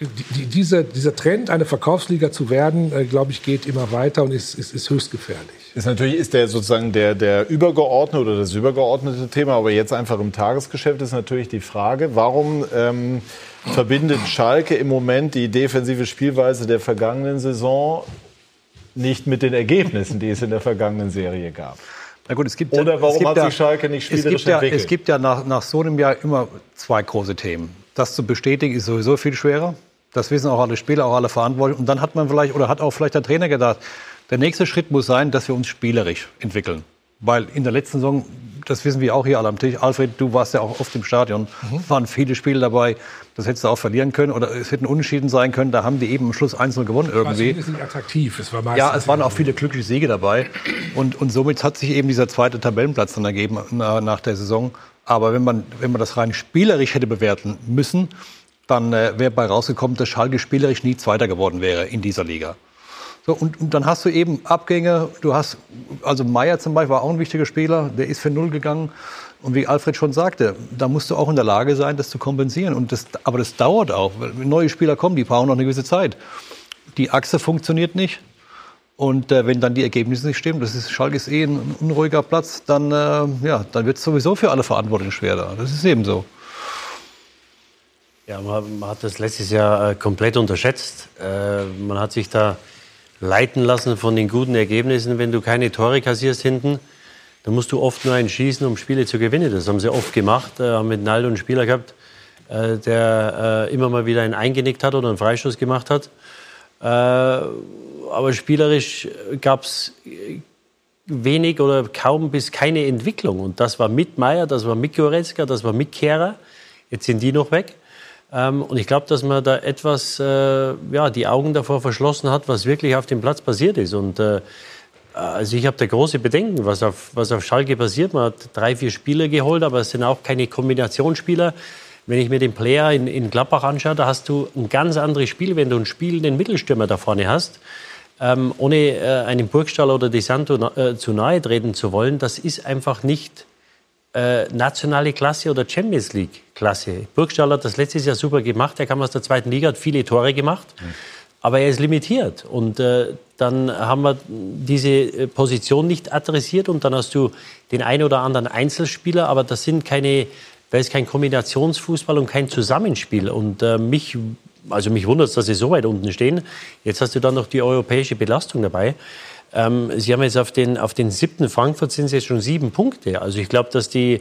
die, die, dieser, dieser Trend, eine Verkaufsliga zu werden, äh, glaube ich, geht immer weiter und ist, ist, ist höchst gefährlich. Ist natürlich ist der sozusagen der, der übergeordnete oder das übergeordnete Thema, aber jetzt einfach im Tagesgeschäft ist natürlich die Frage, warum ähm, verbindet Schalke im Moment die defensive Spielweise der vergangenen Saison nicht mit den Ergebnissen, die es in der vergangenen Serie gab? Na gut, es gibt Oder warum es gibt hat sich Schalke nicht es spielerisch gibt ja, entwickelt? Es gibt ja nach, nach so einem Jahr immer zwei große Themen. Das zu bestätigen ist sowieso viel schwerer. Das wissen auch alle Spieler, auch alle Verantwortlichen. Und dann hat man vielleicht, oder hat auch vielleicht der Trainer gedacht, der nächste Schritt muss sein, dass wir uns spielerisch entwickeln. Weil in der letzten Saison, das wissen wir auch hier alle am Tisch, Alfred, du warst ja auch oft im Stadion, waren viele Spiele dabei, das hättest du auch verlieren können oder es hätten Unentschieden sein können, da haben die eben am Schluss einzeln gewonnen Es war irgendwie. zumindest nicht attraktiv. Es war Ja, es waren auch viele glückliche Siege dabei. Und, und somit hat sich eben dieser zweite Tabellenplatz dann ergeben na, nach der Saison. Aber wenn man, wenn man das rein spielerisch hätte bewerten müssen, dann äh, wäre bei rausgekommen, dass Schalke spielerisch nie Zweiter geworden wäre in dieser Liga. So, und, und dann hast du eben Abgänge. Du hast, also Meier zum Beispiel war auch ein wichtiger Spieler, der ist für Null gegangen. Und wie Alfred schon sagte, da musst du auch in der Lage sein, das zu kompensieren. Und das, aber das dauert auch. weil Neue Spieler kommen, die brauchen noch eine gewisse Zeit. Die Achse funktioniert nicht. Und äh, wenn dann die Ergebnisse nicht stimmen, das ist Schalke ist eh ein unruhiger Platz, dann, äh, ja, dann wird es sowieso für alle Verantwortlichen schwer da. Das ist eben so. Ja, man, man hat das letztes Jahr äh, komplett unterschätzt. Äh, man hat sich da leiten lassen von den guten Ergebnissen. Wenn du keine Tore kassierst hinten, dann musst du oft nur einen schießen, um Spiele zu gewinnen. Das haben sie oft gemacht, äh, haben mit Naldo einen Spieler gehabt, äh, der äh, immer mal wieder einen eingenickt hat oder einen Freistoß gemacht hat. Äh, aber spielerisch gab es wenig oder kaum bis keine Entwicklung. Und das war mit Meier, das war mit Goretzka, das war mit Kehrer. Jetzt sind die noch weg. Ähm, und ich glaube, dass man da etwas äh, ja, die Augen davor verschlossen hat, was wirklich auf dem Platz passiert ist. Und äh, also ich habe da große Bedenken, was auf, was auf Schalke passiert. Man hat drei, vier Spieler geholt, aber es sind auch keine Kombinationsspieler. Wenn ich mir den Player in, in Gladbach anschaue, da hast du ein ganz anderes Spiel, wenn du einen spielenden Mittelstürmer da vorne hast ähm, ohne äh, einem Burgstaller oder De Santo äh, zu nahe treten zu wollen, das ist einfach nicht äh, nationale Klasse oder Champions League Klasse. Burgstaller hat das letztes Jahr super gemacht. Er kam aus der zweiten Liga, hat viele Tore gemacht. Mhm. Aber er ist limitiert. Und äh, dann haben wir diese äh, Position nicht adressiert und dann hast du den einen oder anderen Einzelspieler, aber das sind keine, da ist kein Kombinationsfußball und kein Zusammenspiel. Und äh, mich also mich wundert es, dass sie so weit unten stehen. Jetzt hast du dann noch die europäische Belastung dabei. Ähm, sie haben jetzt auf den, auf den siebten Frankfurt sind es jetzt schon sieben Punkte. Also ich glaube, dass die,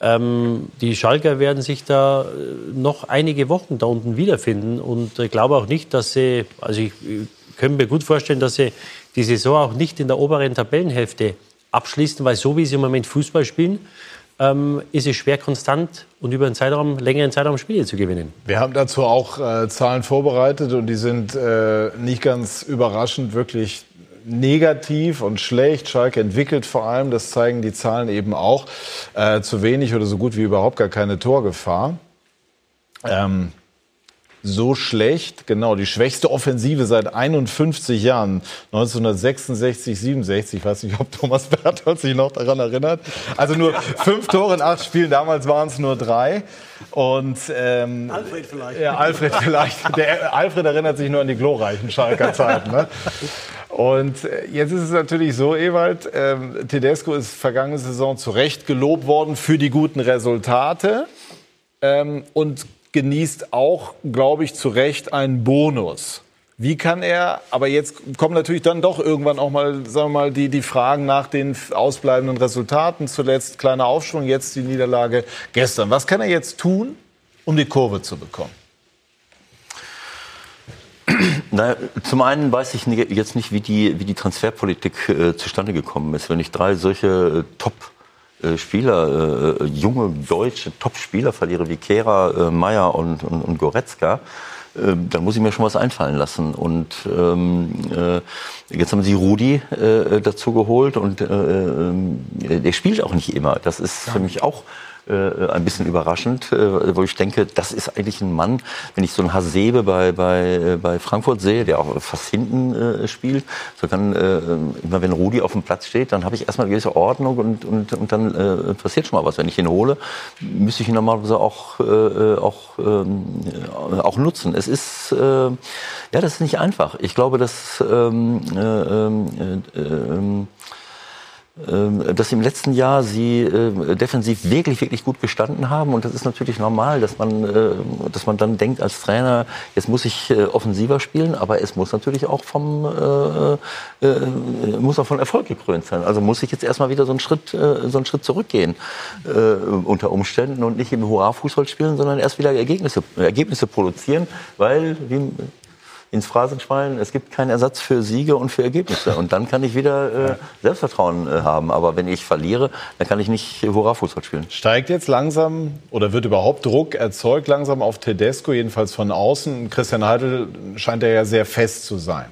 ähm, die Schalker werden sich da äh, noch einige Wochen da unten wiederfinden. Und ich glaube auch nicht, dass sie, also ich, ich könnte mir gut vorstellen, dass sie die Saison auch nicht in der oberen Tabellenhälfte abschließen, weil so wie sie im Moment Fußball spielen, ähm, ist es schwer, konstant und über einen Zeitraum, längeren Zeitraum Spiele zu gewinnen. Wir haben dazu auch äh, Zahlen vorbereitet und die sind äh, nicht ganz überraschend wirklich negativ und schlecht. Schalke entwickelt vor allem, das zeigen die Zahlen eben auch, äh, zu wenig oder so gut wie überhaupt gar keine Torgefahr. Ähm, so schlecht. Genau, die schwächste Offensive seit 51 Jahren. 1966, 67. Ich weiß nicht, ob Thomas Berthold sich noch daran erinnert. Also nur fünf Tore in acht Spielen. Damals waren es nur drei. Und ähm, Alfred vielleicht. Ja, Alfred vielleicht. Der Alfred erinnert sich nur an die glorreichen Schalker Zeiten. Ne? Und äh, jetzt ist es natürlich so, Ewald, ähm, Tedesco ist vergangene Saison zu Recht gelobt worden für die guten Resultate. Ähm, und genießt auch, glaube ich, zu Recht einen Bonus. Wie kann er, aber jetzt kommen natürlich dann doch irgendwann auch mal, sagen wir mal, die, die Fragen nach den ausbleibenden Resultaten. Zuletzt kleiner Aufschwung, jetzt die Niederlage gestern. Was kann er jetzt tun, um die Kurve zu bekommen? Naja, zum einen weiß ich jetzt nicht, wie die, wie die Transferpolitik äh, zustande gekommen ist. Wenn ich drei solche äh, Top- Spieler, äh, junge deutsche Top-Spieler verliere wie Kehrer, äh, Meier und, und, und Goretzka, äh, dann muss ich mir schon was einfallen lassen. Und ähm, äh, jetzt haben sie Rudi äh, dazu geholt und äh, äh, der spielt auch nicht immer. Das ist für mich auch äh, ein bisschen überraschend, äh, wo ich denke, das ist eigentlich ein Mann, wenn ich so einen Hasebe bei, bei, äh, bei Frankfurt sehe, der auch fast hinten äh, spielt, so kann, äh, immer wenn Rudi auf dem Platz steht, dann habe ich erstmal eine gewisse Ordnung und, und, und dann äh, passiert schon mal was. Wenn ich ihn hole, müsste ich ihn normalerweise auch, auch, ähm, auch nutzen. Es ist, ja, das ist nicht einfach. Ich glaube, dass ähm, äh, äh, äh, ähm, dass im letzten Jahr sie äh, defensiv wirklich, wirklich gut gestanden haben. Und das ist natürlich normal, dass man, äh, dass man dann denkt als Trainer, jetzt muss ich äh, offensiver spielen, aber es muss natürlich auch vom, äh, äh, muss auch von Erfolg gekrönt sein. Also muss ich jetzt erstmal wieder so einen Schritt, äh, so einen Schritt zurückgehen unter Umständen und nicht im Hurra-Fußball spielen, sondern erst wieder Ergebnisse, Ergebnisse produzieren, weil, wie ins Phrasenschwein, es gibt keinen Ersatz für Siege und für Ergebnisse. Und dann kann ich wieder äh, Selbstvertrauen äh, haben. Aber wenn ich verliere, dann kann ich nicht Hurra-Fußball spielen. Steigt jetzt langsam oder wird überhaupt Druck erzeugt langsam auf Tedesco, jedenfalls von außen? Christian Heidel scheint er ja sehr fest zu sein.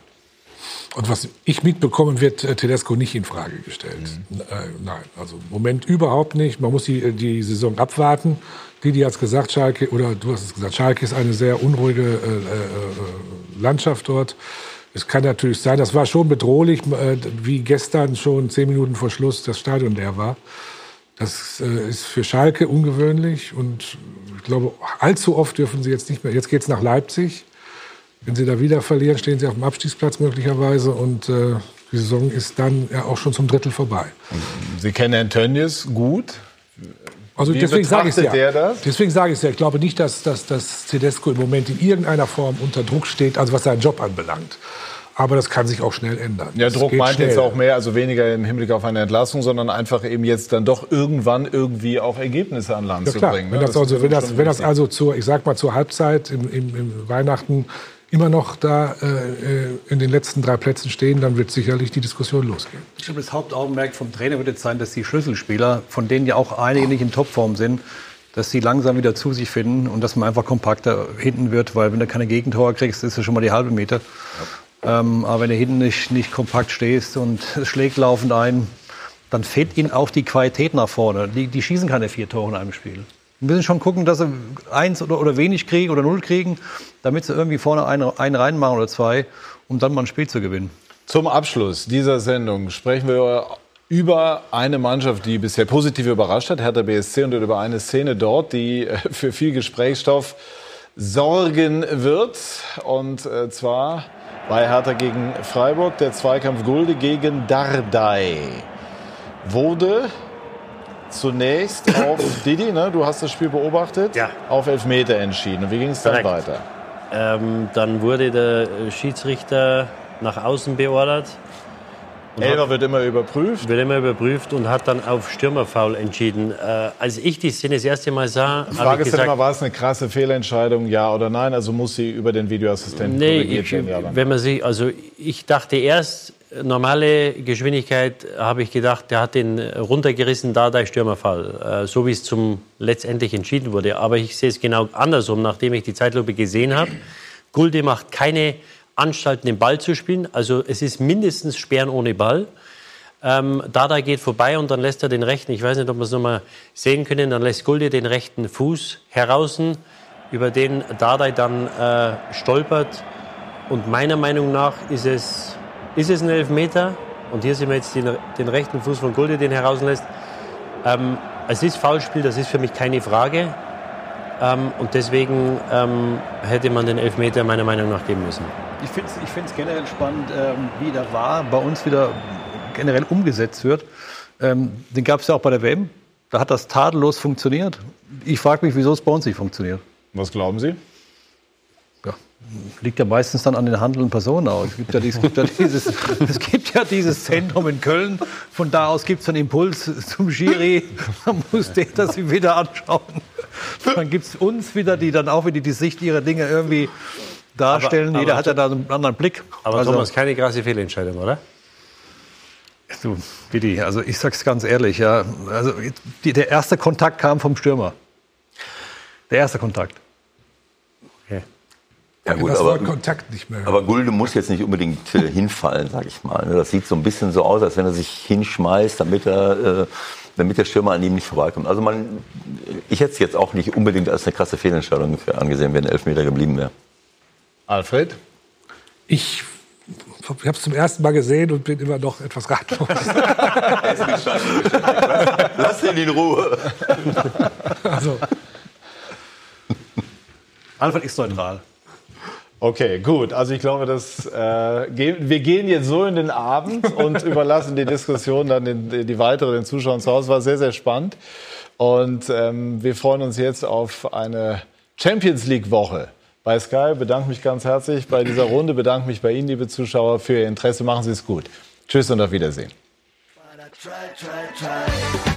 Und was ich mitbekommen, wird äh, Tedesco nicht in Frage gestellt. Mhm. Äh, nein, also im Moment überhaupt nicht. Man muss die, äh, die Saison abwarten. Didi hat es gesagt, Schalke, oder du hast es gesagt, Schalke ist eine sehr unruhige äh, äh, Landschaft dort. Es kann natürlich sein, das war schon bedrohlich, äh, wie gestern schon zehn Minuten vor Schluss das Stadion leer war. Das äh, ist für Schalke ungewöhnlich und ich glaube, allzu oft dürfen sie jetzt nicht mehr. Jetzt geht es nach Leipzig. Wenn sie da wieder verlieren, stehen sie auf dem Abstiegsplatz möglicherweise und äh, die Saison ist dann ja auch schon zum Drittel vorbei. Sie kennen Herrn Tönnies gut. Also Wie deswegen sage ich ja. der das? Deswegen sage ich ja. Ich glaube nicht, dass, dass, dass Tedesco im Moment in irgendeiner Form unter Druck steht, also was seinen Job anbelangt. Aber das kann sich auch schnell ändern. Ja, Das Druck meint schnell. jetzt auch mehr, also weniger im Hinblick auf eine Entlassung, sondern einfach eben jetzt dann doch irgendwann irgendwie auch Ergebnisse an Land Ja zu bringen. wenn ne? das, also, ist wenn, das, wenn das also zur, ich sag mal zur Halbzeit im, im, im Weihnachten immer noch da äh, äh, in den letzten drei Plätzen stehen, dann wird sicherlich die Diskussion losgehen. Ich glaube, das Hauptaugenmerk vom Trainer wird jetzt sein, dass die Schlüsselspieler, von denen ja auch einige nicht in Topform sind, dass sie langsam wieder zu sich finden und dass man einfach kompakter hinten wird, weil wenn du keine Gegentore kriegst, ist das schon mal die halbe Meter. Ähm, aber wenn du hinten nicht, nicht kompakt stehst und es schlägt laufend ein, dann fehlt ihnen auch die Qualität nach vorne. Die, die schießen keine vier Tore in einem Spiel. Wir müssen schon gucken, dass sie eins oder, oder wenig kriegen oder null kriegen, damit sie irgendwie vorne einen, einen reinmachen oder zwei, um dann mal ein Spiel zu gewinnen. Zum Abschluss dieser Sendung sprechen wir über eine Mannschaft, die bisher positiv überrascht hat, Hertha BSC, und über eine Szene dort, die äh, für viel Gesprächsstoff sorgen wird. Und äh, zwar bei Hertha gegen Freiburg, der Zweikampf Gulde gegen Dardai. Wurde zunächst auf *coughs* Didi, ne? du hast das Spiel beobachtet, Ja. auf Elfmeter entschieden. Und wie ging es dann weiter? Ähm, dann wurde der äh, Schiedsrichter nach außen beordert. Hat- wird immer überprüft. Wird immer überprüft und hat dann auf Stürmerfoul entschieden. Äh, als ich die Szene das erste Mal sah, habe ich gesagt, immer, war es eine krasse Fehlentscheidung, ja oder nein? Also muss sie über den Videoassistenten nee, korrigiert ich, werden? Ja, wenn man sich, also ich dachte erst, normale Geschwindigkeit, habe ich gedacht, der hat den runtergerissen, da der Stürmerfall, äh, so wie es zum letztendlich entschieden wurde. Aber ich sehe es genau andersrum, nachdem ich die Zeitlupe gesehen habe. Gulde macht keine Anstalten, den Ball zu spielen. Also es ist mindestens Sperren ohne Ball. Ähm, Dada geht vorbei und dann lässt er den rechten, ich weiß nicht, ob wir es nochmal sehen können, dann lässt Gulde den rechten Fuß heraus, über den Dada dann äh, stolpert. Und meiner Meinung nach ist es, ist es ein Elfmeter. Und hier sehen wir jetzt den, den rechten Fuß von Gulde, den herauslässt. Ähm, es ist Foulspiel, das ist für mich keine Frage. Ähm, und deswegen ähm, hätte man den Elfmeter meiner Meinung nach geben müssen. Ich finde es ich find's generell spannend, ähm, wie der war bei uns wieder generell umgesetzt wird. Ähm, den gab es ja auch bei der WM. Da hat das tadellos funktioniert. Ich frage mich, wieso es bei uns nicht funktioniert. Was glauben Sie? Liegt ja meistens dann an den handelnden Personen auch. Es gibt ja, dieses, es gibt ja, dieses, *laughs* es gibt ja dieses Zentrum in Köln. Von da aus gibt es einen Impuls zum Schiri. Man muss der das wieder anschauen. Dann gibt es uns wieder, die dann auch wieder die Sicht ihrer Dinge irgendwie darstellen. Aber- Jeder aber- hat ja da einen anderen Blick. Aber Also- Thomas, keine krasse Fehlentscheidung, oder? Du, Didi, also ich sag's ganz ehrlich, ja. Also die, der erste Kontakt kam vom Stürmer. Der erste Kontakt. Ja, gut, das aber, Wort Kontakt nicht mehr. aber Gulde muss jetzt nicht unbedingt äh, hinfallen, sag ich mal. ne? Das sieht so ein bisschen so aus, als wenn er sich hinschmeißt, damit, er, äh, damit der Stürmer an ihm nicht vorbeikommt. Also man, ich hätte es jetzt auch nicht unbedingt als eine krasse Fehlentscheidung angesehen, wenn Elfmeter geblieben wäre. Alfred? Ich habe es zum ersten Mal gesehen und bin immer noch etwas ratlos. *laughs* Lass ihn in Ruhe. also, Alfred ist neutral. Okay, gut. Also ich glaube, dass, äh, wir gehen jetzt so in den Abend *laughs* und überlassen die Diskussion dann den, die weitere den Zuschauern zu Hause. War sehr, sehr spannend. Und ähm, wir freuen uns jetzt auf eine Champions League-Woche bei Sky. Bedanke mich ganz herzlich bei dieser Runde. Bedanke mich bei Ihnen, liebe Zuschauer, für Ihr Interesse. Machen Sie es gut. Tschüss und auf Wiedersehen.